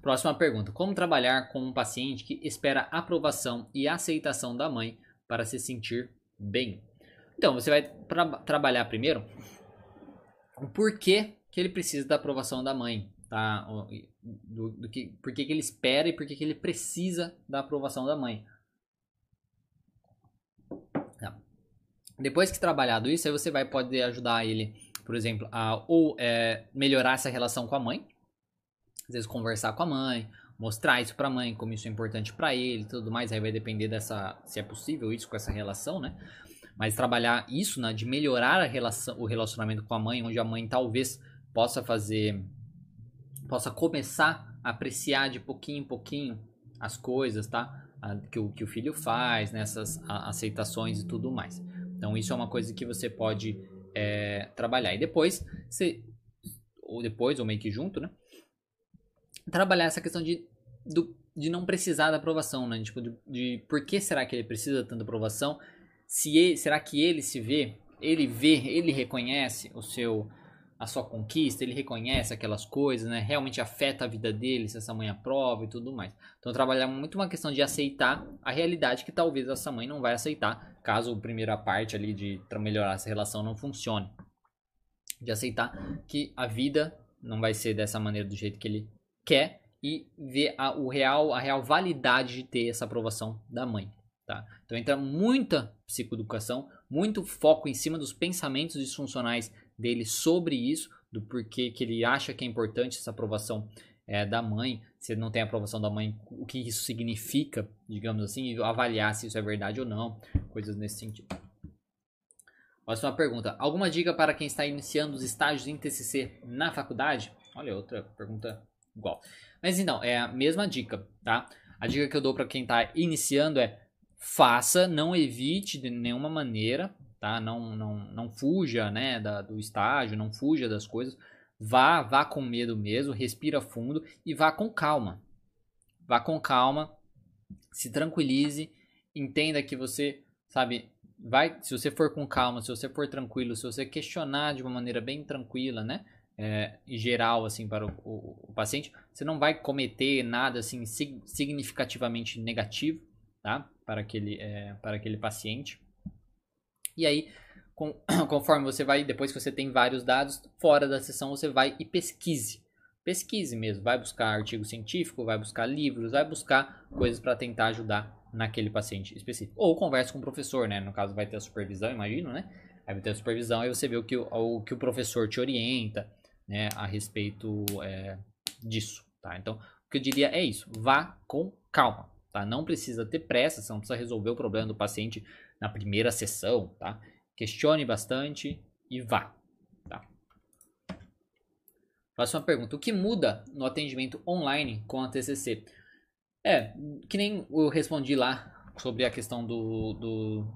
Speaker 1: Próxima pergunta: Como trabalhar com um paciente que espera aprovação e aceitação da mãe para se sentir bem? Então, você vai tra trabalhar primeiro o porquê que ele precisa da aprovação da mãe, tá? Do, do que, por que, que ele espera e por que, que ele precisa da aprovação da mãe. Tá. Depois que trabalhado isso, aí você vai poder ajudar ele por exemplo, a, ou é, melhorar essa relação com a mãe, às vezes conversar com a mãe, mostrar isso para a mãe, como isso é importante para ele tudo mais, aí vai depender dessa, se é possível isso com essa relação, né? Mas trabalhar isso, né, de melhorar a relação, o relacionamento com a mãe, onde a mãe talvez possa fazer, possa começar a apreciar de pouquinho em pouquinho as coisas, tá? que, o, que o filho faz, nessas né? aceitações e tudo mais. Então isso é uma coisa que você pode é, trabalhar. E depois, ou depois, ou meio que junto, né? Trabalhar essa questão de, do, de não precisar da aprovação, né? Tipo, de, de por que será que ele precisa de tanta aprovação? Se ele, será que ele se vê, ele vê, ele reconhece o seu a sua conquista, ele reconhece aquelas coisas, né? Realmente afeta a vida dele, se essa mãe aprova e tudo mais. Então trabalhar muito uma questão de aceitar a realidade que talvez essa mãe não vai aceitar caso a primeira parte ali de melhorar essa relação não funcione. De aceitar que a vida não vai ser dessa maneira do jeito que ele quer e ver a, o real, a real validade de ter essa aprovação da mãe. Tá? Então entra muita psicoeducação, muito foco em cima dos pensamentos disfuncionais dele sobre isso, do porquê que ele acha que é importante essa aprovação é, da mãe, se não tem a aprovação da mãe, o que isso significa, digamos assim, e avaliar se isso é verdade ou não, coisas nesse sentido. Próxima pergunta. Alguma dica para quem está iniciando os estágios em TCC na faculdade? Olha, outra pergunta igual. Mas então, é a mesma dica, tá? A dica que eu dou para quem está iniciando é faça, não evite de nenhuma maneira, tá? Não, não, não fuja, né, da, do estágio, não fuja das coisas. Vá, vá com medo mesmo, respira fundo e vá com calma. Vá com calma, se tranquilize, entenda que você, sabe, vai, se você for com calma, se você for tranquilo, se você questionar de uma maneira bem tranquila, né, é, geral assim para o, o, o, paciente, você não vai cometer nada assim significativamente negativo, tá, para aquele, é, para aquele paciente. E aí com, *clears throat* conforme você vai, depois que você tem vários dados, fora da sessão você vai e pesquise. Pesquise mesmo, vai buscar artigo científico, vai buscar livros, vai buscar coisas para tentar ajudar naquele paciente específico. Ou converse com o professor, né? No caso vai ter a supervisão, imagino, né? Aí vai ter a supervisão e você vê o que o, o, que o professor te orienta, né? A respeito é, disso, tá? Então, o que eu diria é isso, vá com calma, tá? Não precisa ter pressa, você não precisa resolver o problema do paciente na primeira sessão, tá? Questione bastante e vá. Tá? Próxima pergunta. O que muda no atendimento online com a TCC? É, que nem eu respondi lá sobre a questão do, do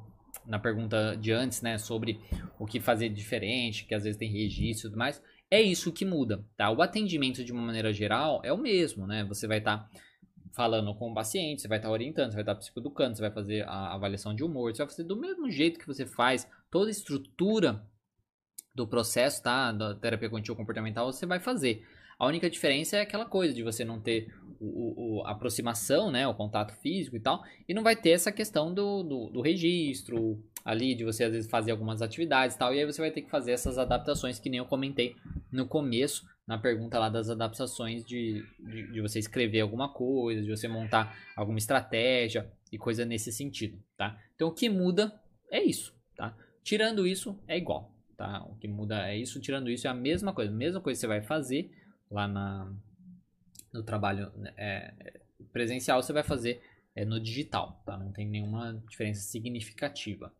Speaker 1: na pergunta de antes, né, sobre o que fazer diferente, que às vezes tem registro e tudo mais. É isso que muda, tá? O atendimento de uma maneira geral é o mesmo, né? Você vai estar tá falando com o paciente, você vai estar tá orientando, você vai estar tá psicoeducando, você vai fazer a avaliação de humor, você vai fazer do mesmo jeito que você faz toda a estrutura do processo, tá? Da terapia contínua comportamental, você vai fazer. A única diferença é aquela coisa de você não ter o, o, a aproximação, né? O contato físico e tal. E não vai ter essa questão do, do, do, registro ali, de você às vezes fazer algumas atividades e tal. E aí você vai ter que fazer essas adaptações que nem eu comentei no começo, na pergunta lá das adaptações de, de, de, você escrever alguma coisa, de você montar alguma estratégia e coisa nesse sentido, tá? Então o que muda é isso, tá? Tirando isso, é igual, tá? O que muda é isso, tirando isso é a mesma coisa, a mesma coisa que você vai fazer lá na, no trabalho né, é, presencial, você vai fazer é, no digital, tá? Não tem nenhuma diferença significativa.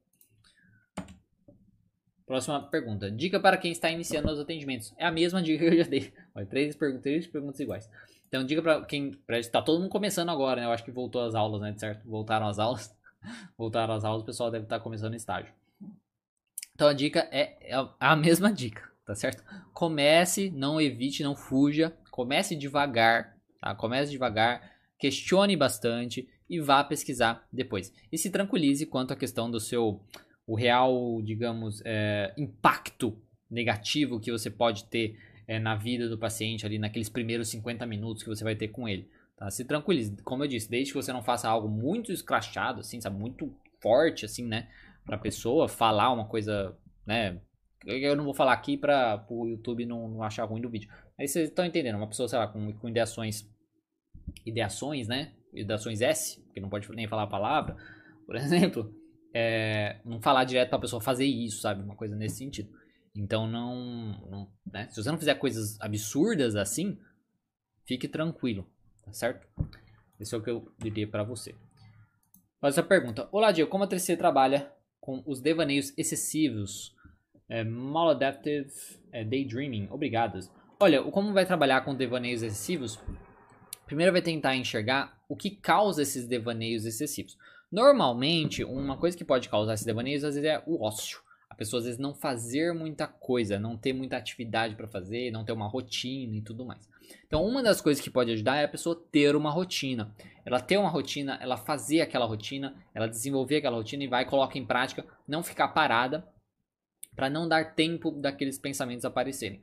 Speaker 1: Próxima pergunta. Dica para quem está iniciando os atendimentos. É a mesma dica que eu já dei. *laughs* Olha, três, perguntas, três perguntas iguais. Então, dica para quem. Pra, tá todo mundo começando agora, né? Eu acho que voltou as aulas, né? Certo? Voltaram as aulas. *laughs* Voltaram as aulas, o pessoal deve estar começando o estágio. Então, a dica é, é a mesma dica, tá certo? Comece, não evite, não fuja. Comece devagar, tá? Comece devagar. Questione bastante e vá pesquisar depois. E se tranquilize quanto à questão do seu o real, digamos, é, impacto negativo que você pode ter é, na vida do paciente ali naqueles primeiros 50 minutos que você vai ter com ele. Tá? Se tranquilize, como eu disse, desde que você não faça algo muito escrachado, assim, sabe, muito forte, assim, né, pra pessoa falar uma coisa, né, eu não vou falar aqui para o YouTube não, não, achar ruim do vídeo. Aí vocês estão entendendo, uma pessoa, sei lá, com, com ideações, ideações, né, ideações S, que não pode nem falar a palavra, por *laughs* exemplo, é, não falar direto pra pessoa fazer isso, sabe? Uma coisa nesse sentido. Então não. não né? Se você não fizer coisas absurdas assim, fique tranquilo, tá certo? Esse é o que eu diria para você. Faz essa pergunta. Olá, Diego, como a TC trabalha com os devaneios excessivos? É, maladaptive é, daydreaming. Obrigadas. Olha, como vai trabalhar com devaneios excessivos? Primeiro vai tentar enxergar o que causa esses devaneios excessivos. Normalmente, uma coisa que pode causar esse devaneio às vezes é o ócio. A pessoa às vezes não fazer muita coisa, não ter muita atividade para fazer, não ter uma rotina e tudo mais. Então, uma das coisas que pode ajudar é a pessoa ter uma rotina. Ela ter uma rotina, ela fazer aquela rotina, ela desenvolver aquela rotina e vai coloca em prática, não ficar parada para não dar tempo daqueles pensamentos aparecerem.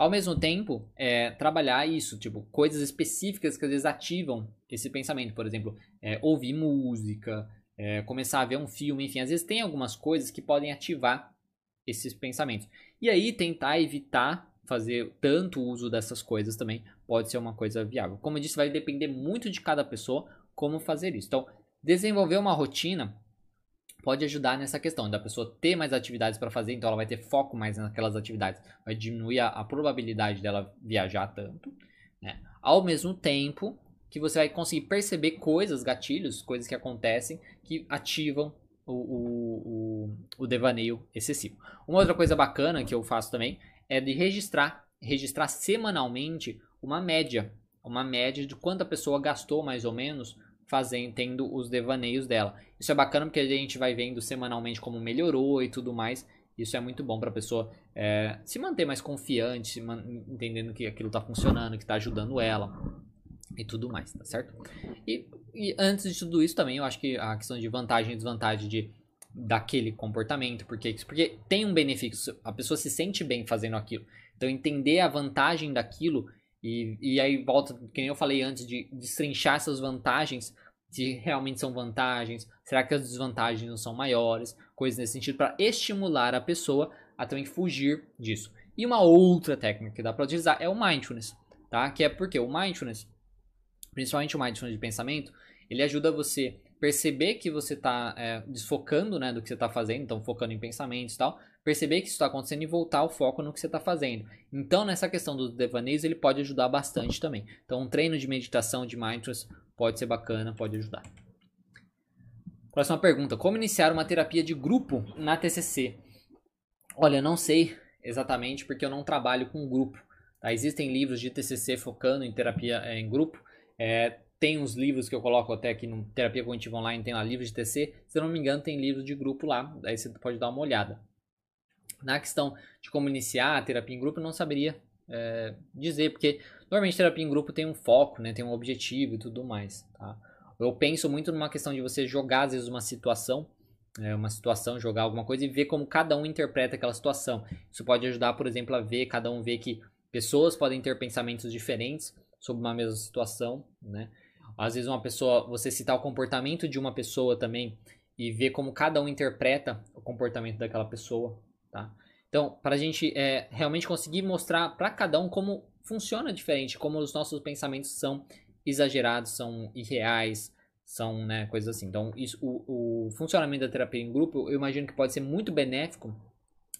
Speaker 1: Ao mesmo tempo, é, trabalhar isso, tipo, coisas específicas que às vezes ativam esse pensamento. Por exemplo, é, ouvir música, é, começar a ver um filme, enfim, às vezes tem algumas coisas que podem ativar esses pensamentos. E aí tentar evitar fazer tanto uso dessas coisas também pode ser uma coisa viável. Como eu disse, vai depender muito de cada pessoa como fazer isso. Então, desenvolver uma rotina pode ajudar nessa questão da pessoa ter mais atividades para fazer, então ela vai ter foco mais naquelas atividades, vai diminuir a, a probabilidade dela viajar tanto, né? Ao mesmo tempo que você vai conseguir perceber coisas, gatilhos, coisas que acontecem que ativam o, o, o, o devaneio excessivo. Uma outra coisa bacana que eu faço também é de registrar, registrar semanalmente uma média, uma média de quanto a pessoa gastou mais ou menos fazendo, tendo os devaneios dela. Isso é bacana porque a gente vai vendo semanalmente como melhorou e tudo mais. Isso é muito bom para a pessoa é, se manter mais confiante, entendendo que aquilo está funcionando, que está ajudando ela e tudo mais, tá certo? E, e, antes de tudo isso também, eu acho que a questão de vantagem e desvantagem de daquele comportamento, porque porque tem um benefício, a pessoa se sente bem fazendo aquilo. Então entender a vantagem daquilo e, e aí volta, que nem eu falei antes, de destrinchar essas vantagens, se realmente são vantagens, será que as desvantagens não são maiores, coisas nesse sentido, para estimular a pessoa a também fugir disso. E uma outra técnica que dá para utilizar é o mindfulness, tá? Que é porque o mindfulness, principalmente o mindfulness de pensamento, ele ajuda você perceber que você está é, desfocando né, do que você está fazendo, então focando em pensamentos e tal, perceber que isso está acontecendo e voltar o foco no que você está fazendo. Então, nessa questão dos devaneios, ele pode ajudar bastante também. Então, um treino de meditação, de mindfulness, pode ser bacana, pode ajudar. Próxima pergunta: Como iniciar uma terapia de grupo na TCC? Olha, não sei exatamente porque eu não trabalho com grupo. Tá? Existem livros de TCC focando em terapia é, em grupo. É, tem uns livros que eu coloco até aqui no Terapia Cognitiva Online, tem lá livros de TCC. Se eu não me engano, tem livros de grupo lá. Aí você pode dar uma olhada. Na questão de como iniciar a terapia em grupo, eu não saberia é, dizer, porque normalmente terapia em grupo tem um foco, né, tem um objetivo e tudo mais. Tá? Eu penso muito numa questão de você jogar, às vezes, uma situação, é, uma situação, jogar alguma coisa e ver como cada um interpreta aquela situação. Isso pode ajudar, por exemplo, a ver, cada um ver que pessoas podem ter pensamentos diferentes sobre uma mesma situação, né? Às vezes uma pessoa, você citar o comportamento de uma pessoa também e ver como cada um interpreta o comportamento daquela pessoa, tá? Então, para a gente é, realmente conseguir mostrar para cada um como funciona diferente, como os nossos pensamentos são exagerados, são irreais, são né, coisas assim. Então, isso, o, o funcionamento da terapia em grupo, eu imagino que pode ser muito benéfico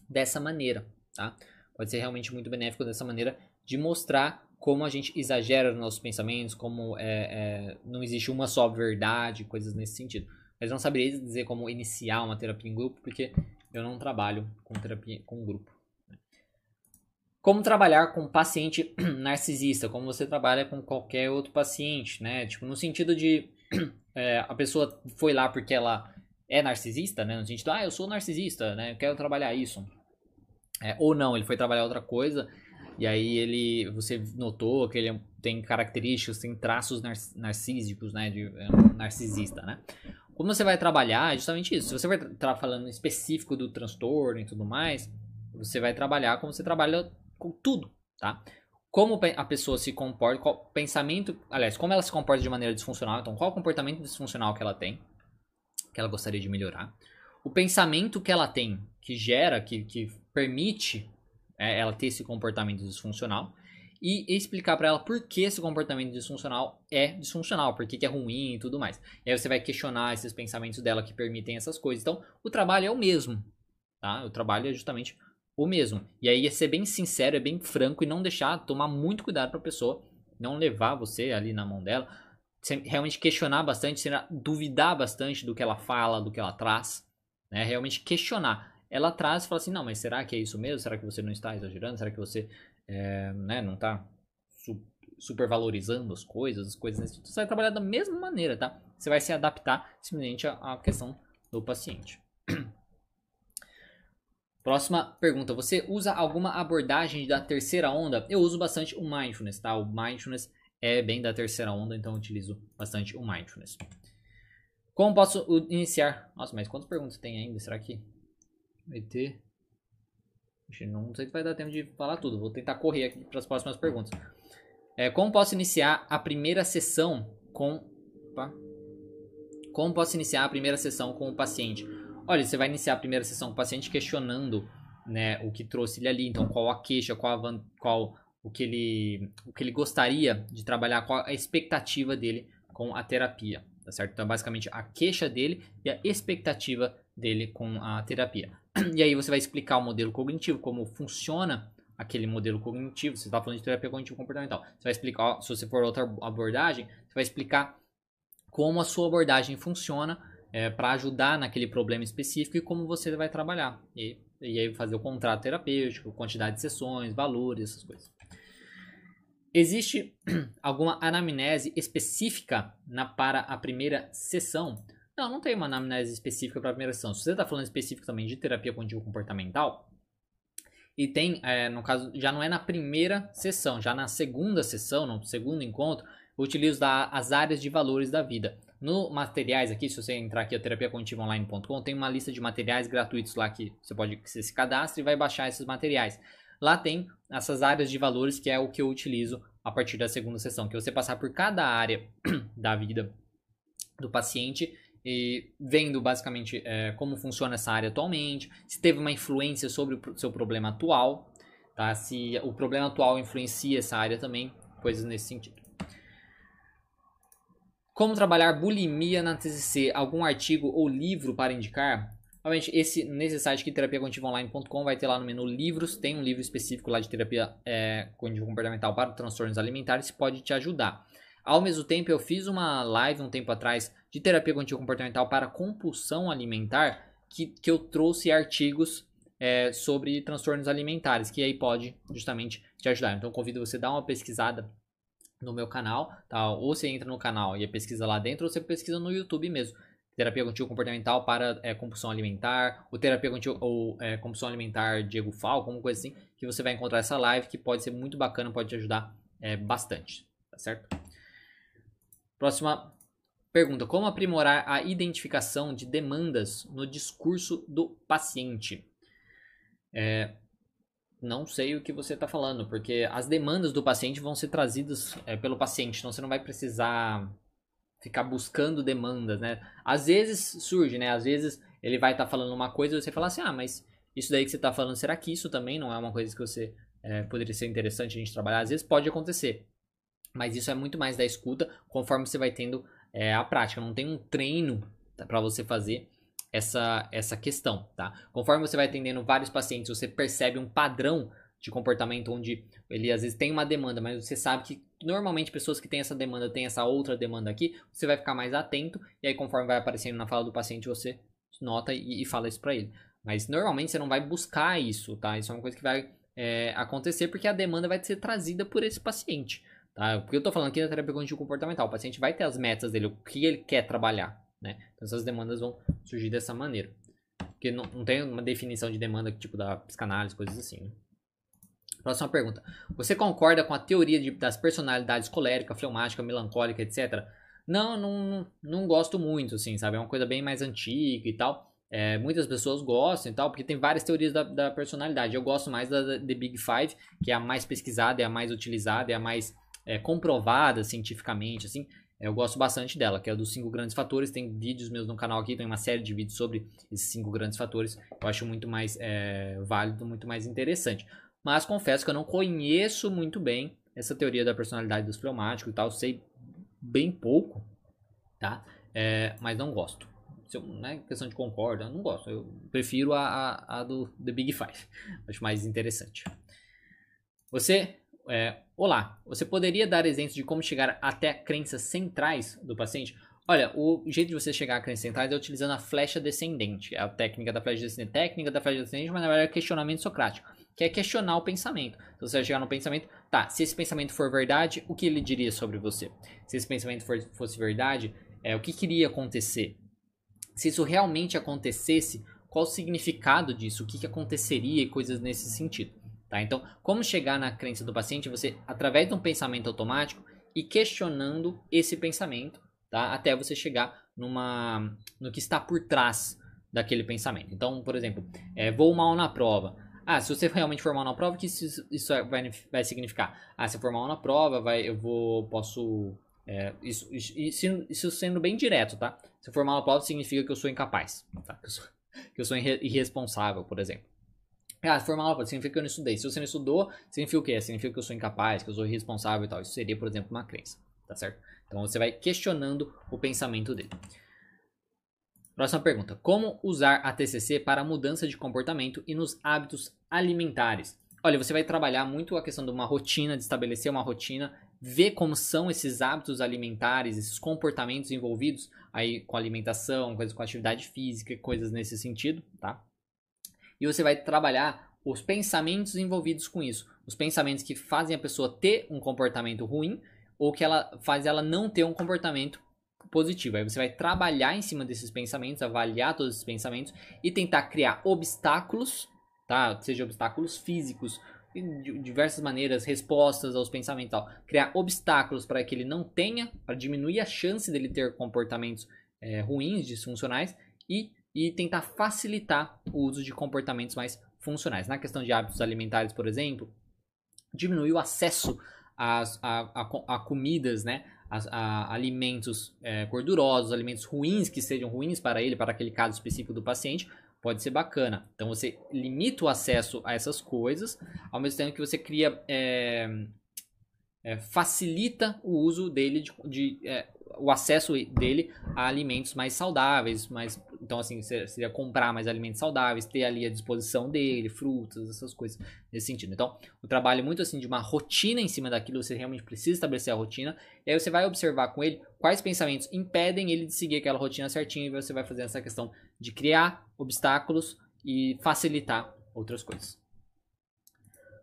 Speaker 1: dessa maneira, tá? Pode ser realmente muito benéfico dessa maneira de mostrar como a gente exagera nos nossos pensamentos, como é, é, não existe uma só verdade, coisas nesse sentido. Mas não saberia dizer como iniciar uma terapia em grupo, porque eu não trabalho com terapia com grupo. Como trabalhar com paciente *clears throat* narcisista, como você trabalha com qualquer outro paciente, né? Tipo, no sentido de *clears throat* é, a pessoa foi lá porque ela é narcisista, né? No sentido, ah, eu sou narcisista, né? Eu quero trabalhar isso. É, ou não, ele foi trabalhar outra coisa e aí ele, você notou que ele tem características, tem traços narcísicos, né? De é um narcisista, né? Como você vai trabalhar é justamente isso. Se você vai estar falando específico do transtorno e tudo mais, você vai trabalhar como você trabalha com tudo, tá? Como a pessoa se comporta, qual pensamento, aliás, como ela se comporta de maneira disfuncional, então qual o comportamento disfuncional que ela tem, que ela gostaria de melhorar, o pensamento que ela tem, que gera, que, que permite é, ela ter esse comportamento disfuncional, e explicar para ela por que esse comportamento disfuncional é disfuncional, por que, é ruim e tudo mais. E aí você vai questionar esses pensamentos dela que permitem essas coisas. Então, o trabalho é o mesmo, tá? O trabalho é justamente o mesmo. E aí é ser bem sincero, é bem franco e não deixar, tomar muito cuidado para a pessoa não levar você ali na mão dela, realmente questionar bastante, duvidar bastante do que ela fala, do que ela traz, né? Realmente questionar. Ela traz e fala assim, não, mas será que é isso mesmo? Será que você não está exagerando? Será que você é, né, não está su supervalorizando as coisas, as coisas nesse? Você vai trabalhar da mesma maneira, tá? Você vai se adaptar simplesmente à questão do paciente. *clears throat* Próxima pergunta. Você usa alguma abordagem da terceira onda? Eu uso bastante o mindfulness, tá? O mindfulness é bem da terceira onda, então eu utilizo bastante o mindfulness. Como posso iniciar? Nossa, mas quantas perguntas tem ainda? Será que ter? Não sei se vai dar tempo de falar tudo. Vou tentar correr aqui para as próximas perguntas. É, como posso iniciar a primeira sessão com. Opa. Como posso iniciar a primeira sessão com o paciente? Olha, você vai iniciar a primeira sessão com o paciente questionando né, o que trouxe ele ali, então qual a queixa, qual, a, qual o, que ele, o que ele gostaria de trabalhar, qual a expectativa dele com a terapia, tá certo? Então, basicamente, a queixa dele e a expectativa dele com a terapia. *clears throat* E aí você vai explicar o modelo cognitivo, como funciona aquele modelo cognitivo. Você está falando de terapia cognitivo comportamental. Você vai explicar, se você for outra abordagem, você vai explicar como a sua abordagem funciona é, para ajudar naquele problema específico e como você vai trabalhar. E, e aí fazer o contrato terapêutico, quantidade de sessões, valores, essas coisas. Existe *clears throat* alguma anamnese específica na, para a primeira sessão? Não, não tem uma anamnese específica para a primeira sessão. Se você está falando específico também de terapia cognitivo comportamental, e tem, é, no caso, já não é na primeira sessão, já na segunda sessão, no segundo encontro, eu utilizo da, as áreas de valores da vida. No materiais aqui, se você entrar aqui a terapiacognitivaonline.com, tem uma lista de materiais gratuitos lá que você pode que você se cadastre e vai baixar esses materiais. Lá tem essas áreas de valores que é o que eu utilizo a partir da segunda sessão, que é você passar por cada área *clears throat* da vida do paciente e vendo basicamente é, como funciona essa área atualmente, se teve uma influência sobre o seu problema atual, tá? Se o problema atual influencia essa área também, coisas nesse sentido. Como trabalhar bulimia na TCC? Algum artigo ou livro para indicar? Realmente, esse, nesse site aqui, terapiacognitivaonline.com, vai ter lá no menu livros, tem um livro específico lá de terapia é, cognitivo comportamental para transtornos alimentares que pode te ajudar. Ao mesmo tempo, eu fiz uma live um tempo atrás de terapia cognitivo comportamental para compulsão alimentar, que, que eu trouxe artigos é, sobre transtornos alimentares, que aí pode justamente te ajudar. Então, convido você a dar uma pesquisada no meu canal, tá? Ou você entra no canal e pesquisa lá dentro, ou você pesquisa no YouTube mesmo. Terapia cognitivo comportamental para é, compulsão alimentar, ou terapia cognitivo ou é, compulsão alimentar Diego Fal, alguma coisa assim, que você vai encontrar essa live que pode ser muito bacana, pode te ajudar é, bastante, tá certo? Próxima pergunta: como aprimorar a identificação de demandas no discurso do paciente? É, não sei o que você está falando, porque as demandas do paciente vão ser trazidas é, pelo paciente, então você não vai precisar ficar buscando demandas, né? Às vezes surge, né? Às vezes ele vai estar tá falando uma coisa e você fala assim, ah, mas isso daí que você está falando, será que isso também não é uma coisa que você é, poderia ser interessante a gente trabalhar. Às vezes pode acontecer, mas isso é muito mais da escuta conforme você vai tendo é, a prática. Não tem um treino para você fazer essa, essa questão, tá? Conforme você vai atendendo vários pacientes, você percebe um padrão de comportamento onde ele às vezes tem uma demanda, mas você sabe que normalmente pessoas que têm essa demanda têm essa outra demanda aqui, você vai ficar mais atento e aí conforme vai aparecendo na fala do paciente você nota e, e fala isso para ele. Mas normalmente você não vai buscar isso, tá? Isso é uma coisa que vai é, acontecer porque a demanda vai ser trazida por esse paciente, tá? Porque eu tô falando aqui da terapia cognitivo comportamental, o paciente vai ter as metas dele, o que ele quer trabalhar, né? Então essas demandas vão surgir dessa maneira. Porque não, não tem uma definição de demanda tipo da psicanálise, coisas assim, né? Próxima pergunta. Você concorda com a teoria de, das personalidades colérica, fleumática, melancólica, etc? Não, não, não gosto muito, assim, sabe? É uma coisa bem mais antiga e tal. É, muitas pessoas gostam e tal, porque tem várias teorias da, da personalidade. Eu gosto mais da, The Big Five, que é a mais pesquisada, é a mais utilizada, é a mais é, comprovada cientificamente, assim. Eu gosto bastante dela, que é dos cinco grandes fatores. Tem vídeos meus no canal aqui, tem uma série de vídeos sobre esses cinco grandes fatores. Eu acho muito mais é, válido, muito mais interessante. Mas confesso que eu não conheço muito bem essa teoria da personalidade dos fleumáticos e tal. Sei bem pouco, tá? É, mas não gosto. Eu, né, questão de concorda, não gosto. Eu prefiro a, a, a, do The Big Five. *laughs* Acho mais interessante. Você, é, olá, você poderia dar exemplos de como chegar até crenças centrais do paciente? Olha, o jeito de você chegar a crenças centrais é utilizando a flecha descendente. É a técnica da flecha descendente. Técnica da flecha descendente, mas na verdade é questionamento socrático que é questionar o pensamento. Então você vai chegar no pensamento, tá, se esse pensamento for verdade, o que ele diria sobre você? Se esse pensamento for, fosse verdade, é, o que queria acontecer? Se isso realmente acontecesse, qual o significado disso? O que, que aconteceria e coisas nesse sentido? Tá? Então, como chegar na crença do paciente? Você, através de um pensamento automático e questionando esse pensamento, tá? até você chegar numa, no que está por trás daquele pensamento. Então, por exemplo, é, vou mal na prova. Ah, se você realmente for mal na prova, o que isso, isso vai, vai significar? Ah, se eu for mal na prova, vai, eu vou, posso... É, isso, isso, isso, sendo bem direto, tá? Se eu for mal na prova, significa que eu sou incapaz, tá? Que eu sou, que eu sou irresponsável, por exemplo. Ah, se for mal na prova, significa que eu não estudei. Se você não estudou, significa o quê? Significa que eu sou incapaz, que eu sou irresponsável e tal. Isso seria, por exemplo, uma crença, tá certo? Então você vai questionando o pensamento dele. Próxima pergunta. Como usar a TCC para mudança de comportamento e nos hábitos alimentares? Olha, você vai trabalhar muito a questão de uma rotina, de estabelecer uma rotina, ver como são esses hábitos alimentares, esses comportamentos envolvidos aí com alimentação, coisas com atividade física, coisas nesse sentido, tá? E você vai trabalhar os pensamentos envolvidos com isso, os pensamentos que fazem a pessoa ter um comportamento ruim ou que ela faz ela não ter um comportamento positivo. Aí você vai trabalhar em cima desses pensamentos, avaliar todos esses pensamentos e tentar criar obstáculos, tá? Seja obstáculos físicos, de diversas maneiras, respostas aos pensamentos, tal. criar obstáculos para que ele não tenha, para diminuir a chance dele ter comportamentos é, ruins, disfuncionais e, e tentar facilitar o uso de comportamentos mais funcionais. Na questão de hábitos alimentares, por exemplo, diminuir o acesso a, a, a, a comidas, né? a, a alimentos é, gordurosos, alimentos ruins que sejam ruins para ele, para aquele caso específico do paciente, pode ser bacana. Então você limita o acesso a essas coisas, ao mesmo tempo que você cria. É, é, facilita o uso dele de, de é, o acesso dele a alimentos mais saudáveis, mais então assim seria comprar mais alimentos saudáveis, ter ali à disposição dele, frutas, essas coisas nesse sentido. Então o trabalho muito assim de uma rotina em cima daquilo, você realmente precisa estabelecer a rotina e aí você vai observar com ele quais pensamentos impedem ele de seguir aquela rotina certinha e você vai fazer essa questão de criar obstáculos e facilitar outras coisas.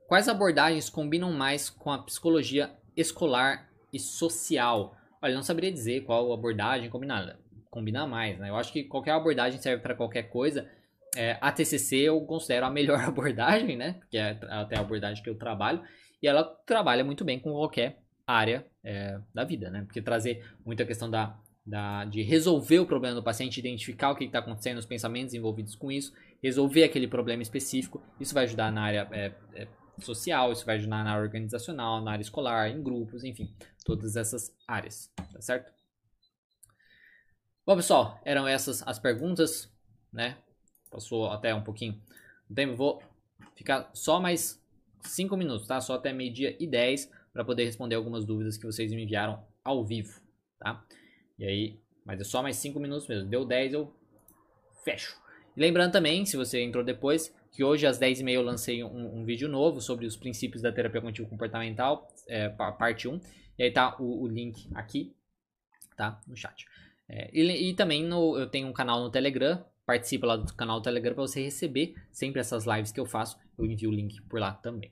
Speaker 1: Quais abordagens combinam mais com a psicologia escolar e social? Olha, não saberia dizer qual abordagem combinada, combina mais, né? Eu acho que qualquer abordagem serve para qualquer coisa. É, a TCC eu considero a melhor *laughs* abordagem, né? Que é até a abordagem que eu trabalho. E ela trabalha muito bem com qualquer área é, da vida, né? Porque trazer muita questão da, da, de resolver o problema do paciente, identificar o que está acontecendo, os pensamentos envolvidos com isso, resolver aquele problema específico, isso vai ajudar na área é, é social, isso vai ajudar na área organizacional, na área escolar, em grupos, enfim, todas essas áreas, tá certo? Bom, pessoal, eram essas as perguntas, né? Passou até um pouquinho do tempo, vou ficar só mais 5 minutos, tá? Só até meio-dia e 10 para poder responder algumas dúvidas que vocês me enviaram ao vivo, tá? E aí, mas é só mais 5 minutos mesmo. Deu 10, eu fecho. Lembrando também, se você entrou depois, que hoje às 10h30 eu lancei um, um, vídeo novo sobre os princípios da terapia cognitivo comportamental, é, parte 1. E aí tá o, o link aqui, tá? No chat. É, e, e, também no, eu tenho um canal no Telegram. Participa lá do canal do Telegram para você receber sempre essas lives que eu faço. Eu envio o link por lá também.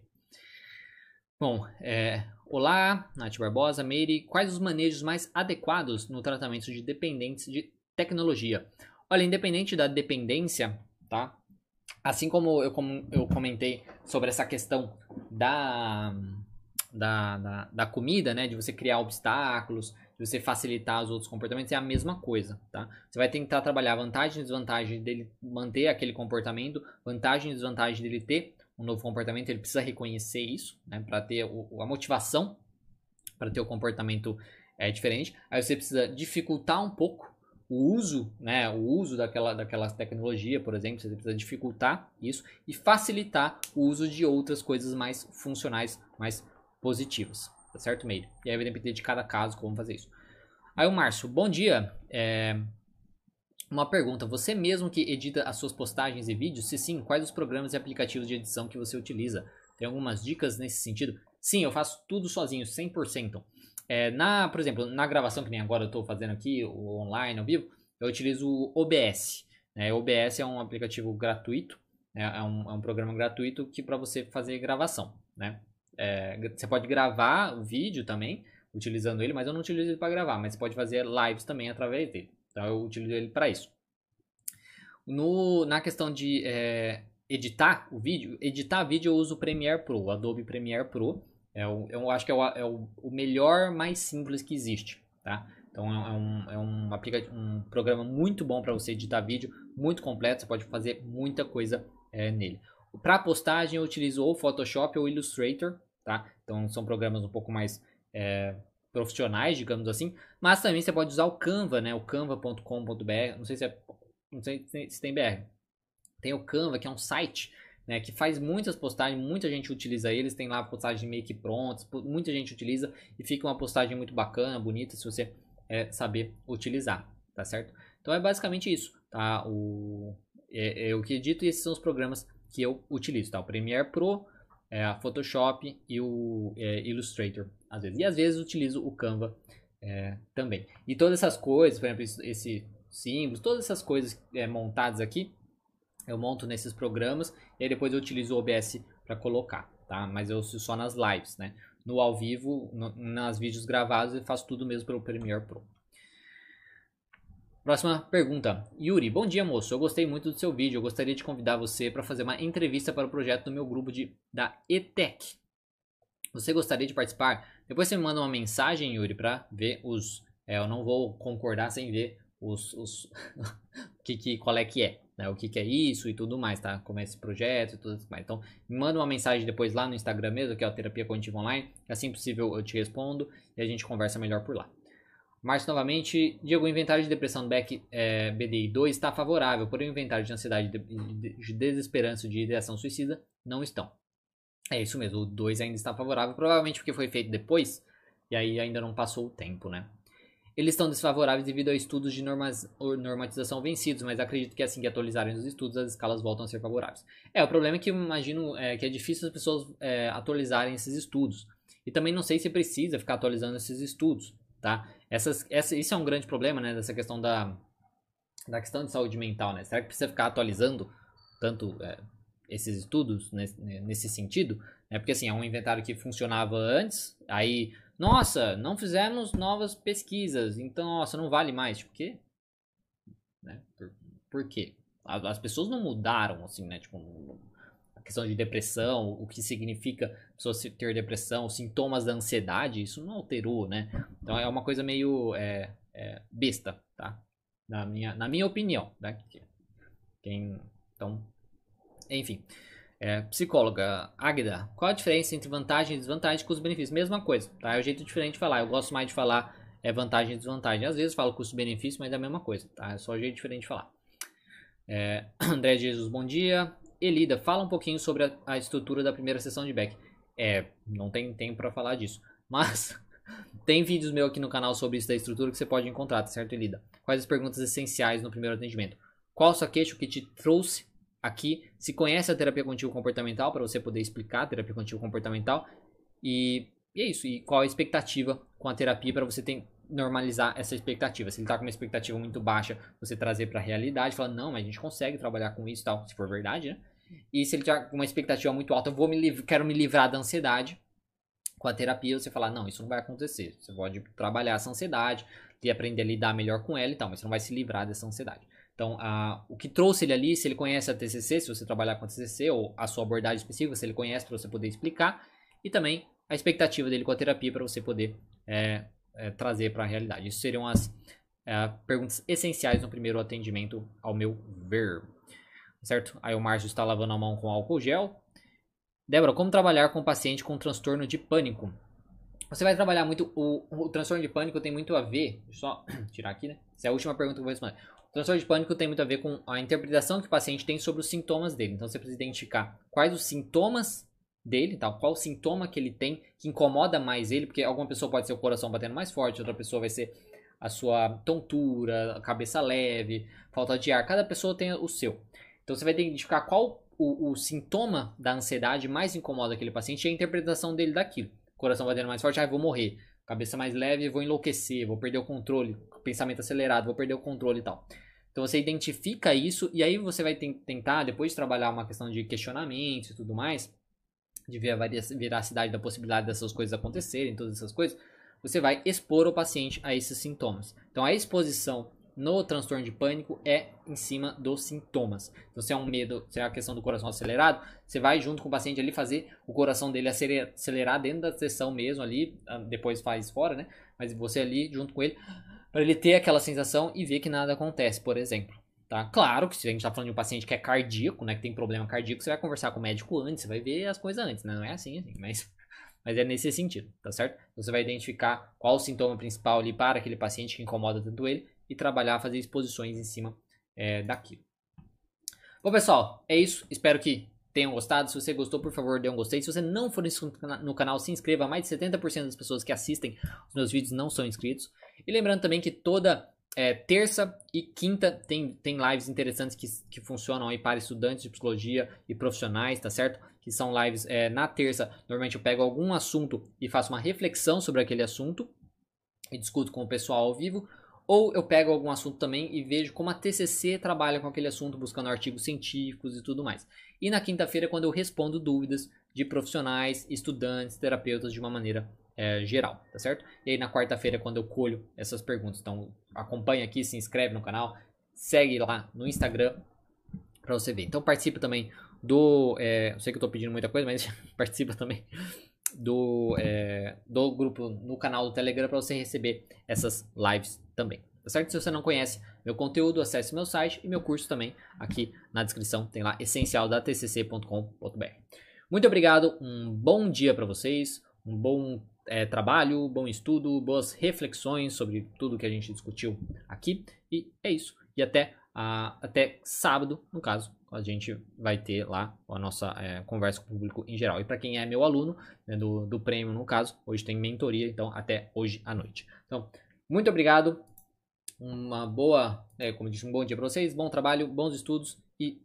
Speaker 1: Bom, é, olá, Nath Barbosa, Meire. Quais os manejos mais adequados no tratamento de dependentes de tecnologia? Olha, independente da dependência, tá? Assim como eu, como eu comentei sobre essa questão da, da, da, da comida, né? De você criar obstáculos, de você facilitar os outros comportamentos, é a mesma coisa, tá? Você vai tentar trabalhar vantagem e desvantagem dele manter aquele comportamento, vantagem e desvantagem dele ter um novo comportamento, ele precisa reconhecer isso, né? Para ter o, a motivação para ter o comportamento é, diferente. Aí você precisa dificultar um pouco o uso, né, o uso daquela, daquela tecnologia, por exemplo, você precisa dificultar isso e facilitar o uso de outras coisas mais funcionais, mais positivas. Tá certo, Meire? E aí vai depender de cada caso como fazer isso. Aí o Márcio, bom dia. É... Uma pergunta, você mesmo que edita as suas postagens e vídeos? Se sim, quais os programas e aplicativos de edição que você utiliza? Tem algumas dicas nesse sentido? Sim, eu faço tudo sozinho, 100%. É, na, por exemplo, na gravação que nem agora eu estou fazendo aqui, o online, ao vivo, eu utilizo o OBS. Né? O OBS é um aplicativo gratuito, né? é, um, é um programa gratuito que para você fazer gravação, né? É, você pode gravar o vídeo também, utilizando ele, mas eu não utilizo ele para gravar, mas você pode fazer lives também através dele. Então eu utilizo ele para isso. No, na questão de é, editar o vídeo, editar vídeo eu uso o Premiere Pro, o Adobe Premiere Pro. É o, eu acho que é, o, é o, o melhor, mais simples que existe, tá? Então é um, é um, aplicativo, um programa muito bom para você editar vídeo, muito completo, você pode fazer muita coisa é, nele. Para postagem eu utilizo ou Photoshop ou Illustrator, tá? Então são programas um pouco mais é, profissionais, digamos assim. Mas também você pode usar o Canva, né? O canva.com.br. Não sei se é, não sei se tem BR. Tem o Canva, que é um site né, que faz muitas postagens, muita gente utiliza eles, tem lá postagens meio que prontas, muita gente utiliza e fica uma postagem muito bacana, bonita, se você é, saber utilizar, tá certo? Então é basicamente isso, tá? O, é, é o que edito e esses são os programas que eu utilizo, tá? O Premiere Pro, é, a Photoshop e o é, Illustrator, às vezes. E às vezes utilizo o Canva é, também. E todas essas coisas, por exemplo, esse símbolo, todas essas coisas é, montadas aqui, eu monto nesses programas e aí depois eu utilizo o OBS para colocar, tá? Mas eu só nas lives, né? No ao vivo, no, nas vídeos gravados, eu faço tudo mesmo pelo Premiere Pro. Próxima pergunta. Yuri, bom dia moço. Eu gostei muito do seu vídeo. Eu gostaria de convidar você para fazer uma entrevista para o projeto do meu grupo de, da ETEC. Você gostaria de participar? Depois você me manda uma mensagem, Yuri, para ver os. É, eu não vou concordar sem ver os. os *laughs* que, que, qual é que é, né? O que, que é isso e tudo mais, tá? Como é esse projeto e tudo mais. Então, me manda uma mensagem depois lá no Instagram mesmo, que é o Terapia Cognitiva Online. Assim possível eu te respondo e a gente conversa melhor por lá. Márcio novamente, Diego, o inventário de depressão do Beck é, BDI 2 está favorável, porém o inventário de ansiedade, de, de, de desesperança de ideação suicida não estão. É isso mesmo, o 2 ainda está favorável, provavelmente porque foi feito depois, e aí ainda não passou o tempo, né? Eles estão desfavoráveis devido a estudos de normas, normatização vencidos, mas acredito que assim que atualizarem os estudos, as escalas voltam a ser favoráveis. É, o problema é que eu imagino é, que é difícil as pessoas é, atualizarem esses estudos. E também não sei se precisa ficar atualizando esses estudos, tá? Essas, essa, isso é um grande problema, né? Dessa questão da, da questão de saúde mental, né? Será que precisa ficar atualizando tanto é, esses estudos nesse, nesse sentido? É porque assim, é um inventário que funcionava antes, aí, nossa, não fizemos novas pesquisas, então, nossa, não vale mais. Tipo, quê? Né? Por, por quê? As pessoas não mudaram, assim, né? Tipo, questão de depressão, o que significa pessoa ter depressão, sintomas da ansiedade, isso não alterou, né? Então é uma coisa meio é, é, besta, tá? Na minha, na minha opinião, né? Quem, então, enfim. É, psicóloga, Águida, qual a diferença entre vantagem e desvantagem com custo-benefício? Mesma coisa, tá? É um jeito diferente de falar. Eu gosto mais de falar é, vantagem e desvantagem. Às vezes falo custo-benefício, mas é a mesma coisa, tá? É só um jeito diferente de falar. É, *clears throat* André Jesus, bom dia. Elida, fala um pouquinho sobre a, a estrutura da primeira sessão de back. É, não tem tempo para falar disso. *laughs* Mas tem vídeos meu aqui no canal sobre isso da estrutura que você pode encontrar, tá certo, Elida? Quais as perguntas essenciais no primeiro atendimento? Qual sua queixa que te trouxe aqui? Se conhece a terapia contínua comportamental para você poder explicar a terapia contínua comportamental e, e, é isso. E qual a expectativa com a terapia para você ter, normalizar essa expectativa. Se ele está com uma expectativa muito baixa, você trazer para a realidade, falar, não, mas a gente consegue trabalhar com isso tal, se for verdade, né? E se ele tiver com uma expectativa muito alta, vou me quero me livrar da ansiedade. Com a terapia, você falar, não, isso não vai acontecer. Você pode trabalhar essa ansiedade e aprender a lidar melhor com ela e tal, mas você não vai se livrar dessa ansiedade. Então, a, o que trouxe ele ali, se ele conhece a TCC, se você trabalhar com a TCC, ou a sua abordagem específica, se ele conhece, para você poder explicar, e também a expectativa dele com a terapia, para você poder é, é, trazer para a realidade. Isso seriam as é, perguntas essenciais no primeiro atendimento, ao meu ver. Certo? Aí o Márcio está lavando a mão com álcool gel. Débora, como trabalhar com paciente com transtorno de pânico? Você vai trabalhar muito. O, o transtorno de pânico tem muito a ver. Deixa eu só *coughs* tirar aqui, né? Essa é a última pergunta que eu vou responder. Transtorno de pânico tem muito a ver com a interpretação que o paciente tem sobre os sintomas dele. Então você precisa identificar quais os sintomas dele, tal, qual o sintoma que ele tem que incomoda mais ele, porque alguma pessoa pode ser o coração batendo mais forte, outra pessoa vai ser a sua tontura, cabeça leve, falta de ar. Cada pessoa tem o seu. Então você vai identificar qual o, o sintoma da ansiedade mais incomoda aquele paciente e a interpretação dele daquilo. Coração batendo mais forte, ah, vou morrer. Cabeça mais leve, vou enlouquecer, vou perder o controle. Pensamento acelerado, vou perder o controle e tal. Então você identifica isso e aí você vai tentar, depois de trabalhar uma questão de questionamento e tudo mais, de ver a veracidade da possibilidade dessas coisas acontecerem, todas essas coisas, você vai expor o paciente a esses sintomas. Então a exposição no transtorno de pânico é em cima dos sintomas. Então, se é um medo, se é a questão do coração acelerado, você vai junto com o paciente ali fazer o coração dele acelerar dentro da sessão mesmo ali, ah, depois faz fora, né? Mas você ali junto com ele, para ele ter aquela sensação e ver que nada acontece, por exemplo. Tá? Claro que se a gente está falando de um paciente que é cardíaco, né, que tem problema cardíaco, você vai conversar com o médico antes, você vai ver as coisas antes, né? Não é assim, assim, mas, *laughs* mas é nesse sentido, tá certo? Você vai identificar qual o sintoma principal ali para aquele paciente que incomoda tanto ele e trabalhar, fazer exposições em cima é, daquilo. Bom, pessoal, é isso. Espero que tenham gostado. Se você gostou, por favor, dê um gostei. Se você não for inscrito no canal, se inscreva. Mais de 70% das pessoas que assistem os meus vídeos não são inscritos. E lembrando também que toda é, terça e quinta tem, tem lives interessantes que, que funcionam aí para estudantes de psicologia e profissionais, tá certo? Que são lives é, na terça. Normalmente eu pego algum assunto e faço uma reflexão sobre aquele assunto e discuto com o pessoal ao vivo. Ou eu pego algum assunto também e vejo como a TCC trabalha com aquele assunto, buscando artigos científicos e tudo mais. E na quinta-feira, quando eu respondo dúvidas de profissionais, estudantes, terapeutas de uma maneira é, geral, tá certo? E aí na quarta-feira, quando eu colho essas perguntas, então acompanha aqui, se inscreve no canal, segue lá no Instagram para você ver. Então participa também do, é, eu sei que eu tô pedindo muita coisa, mas *laughs* participa também do, é, do grupo no canal do Telegram para você receber essas lives também. Tá certo? Se você não conhece meu conteúdo, acesse meu site e meu curso também aqui na descrição tem lá essencialdatcc.com.br. Muito obrigado, um bom dia para vocês, um bom é, trabalho, bom estudo, boas reflexões sobre tudo que a gente discutiu aqui. E é isso. E até, a, até sábado, no caso, a gente vai ter lá a nossa é, conversa com o público em geral. E para quem é meu aluno, né, do, do prêmio, no caso, hoje tem mentoria, então até hoje à noite. Então, muito obrigado. Uma boa, é, como disse, um bom dia para vocês, bom trabalho, bons estudos e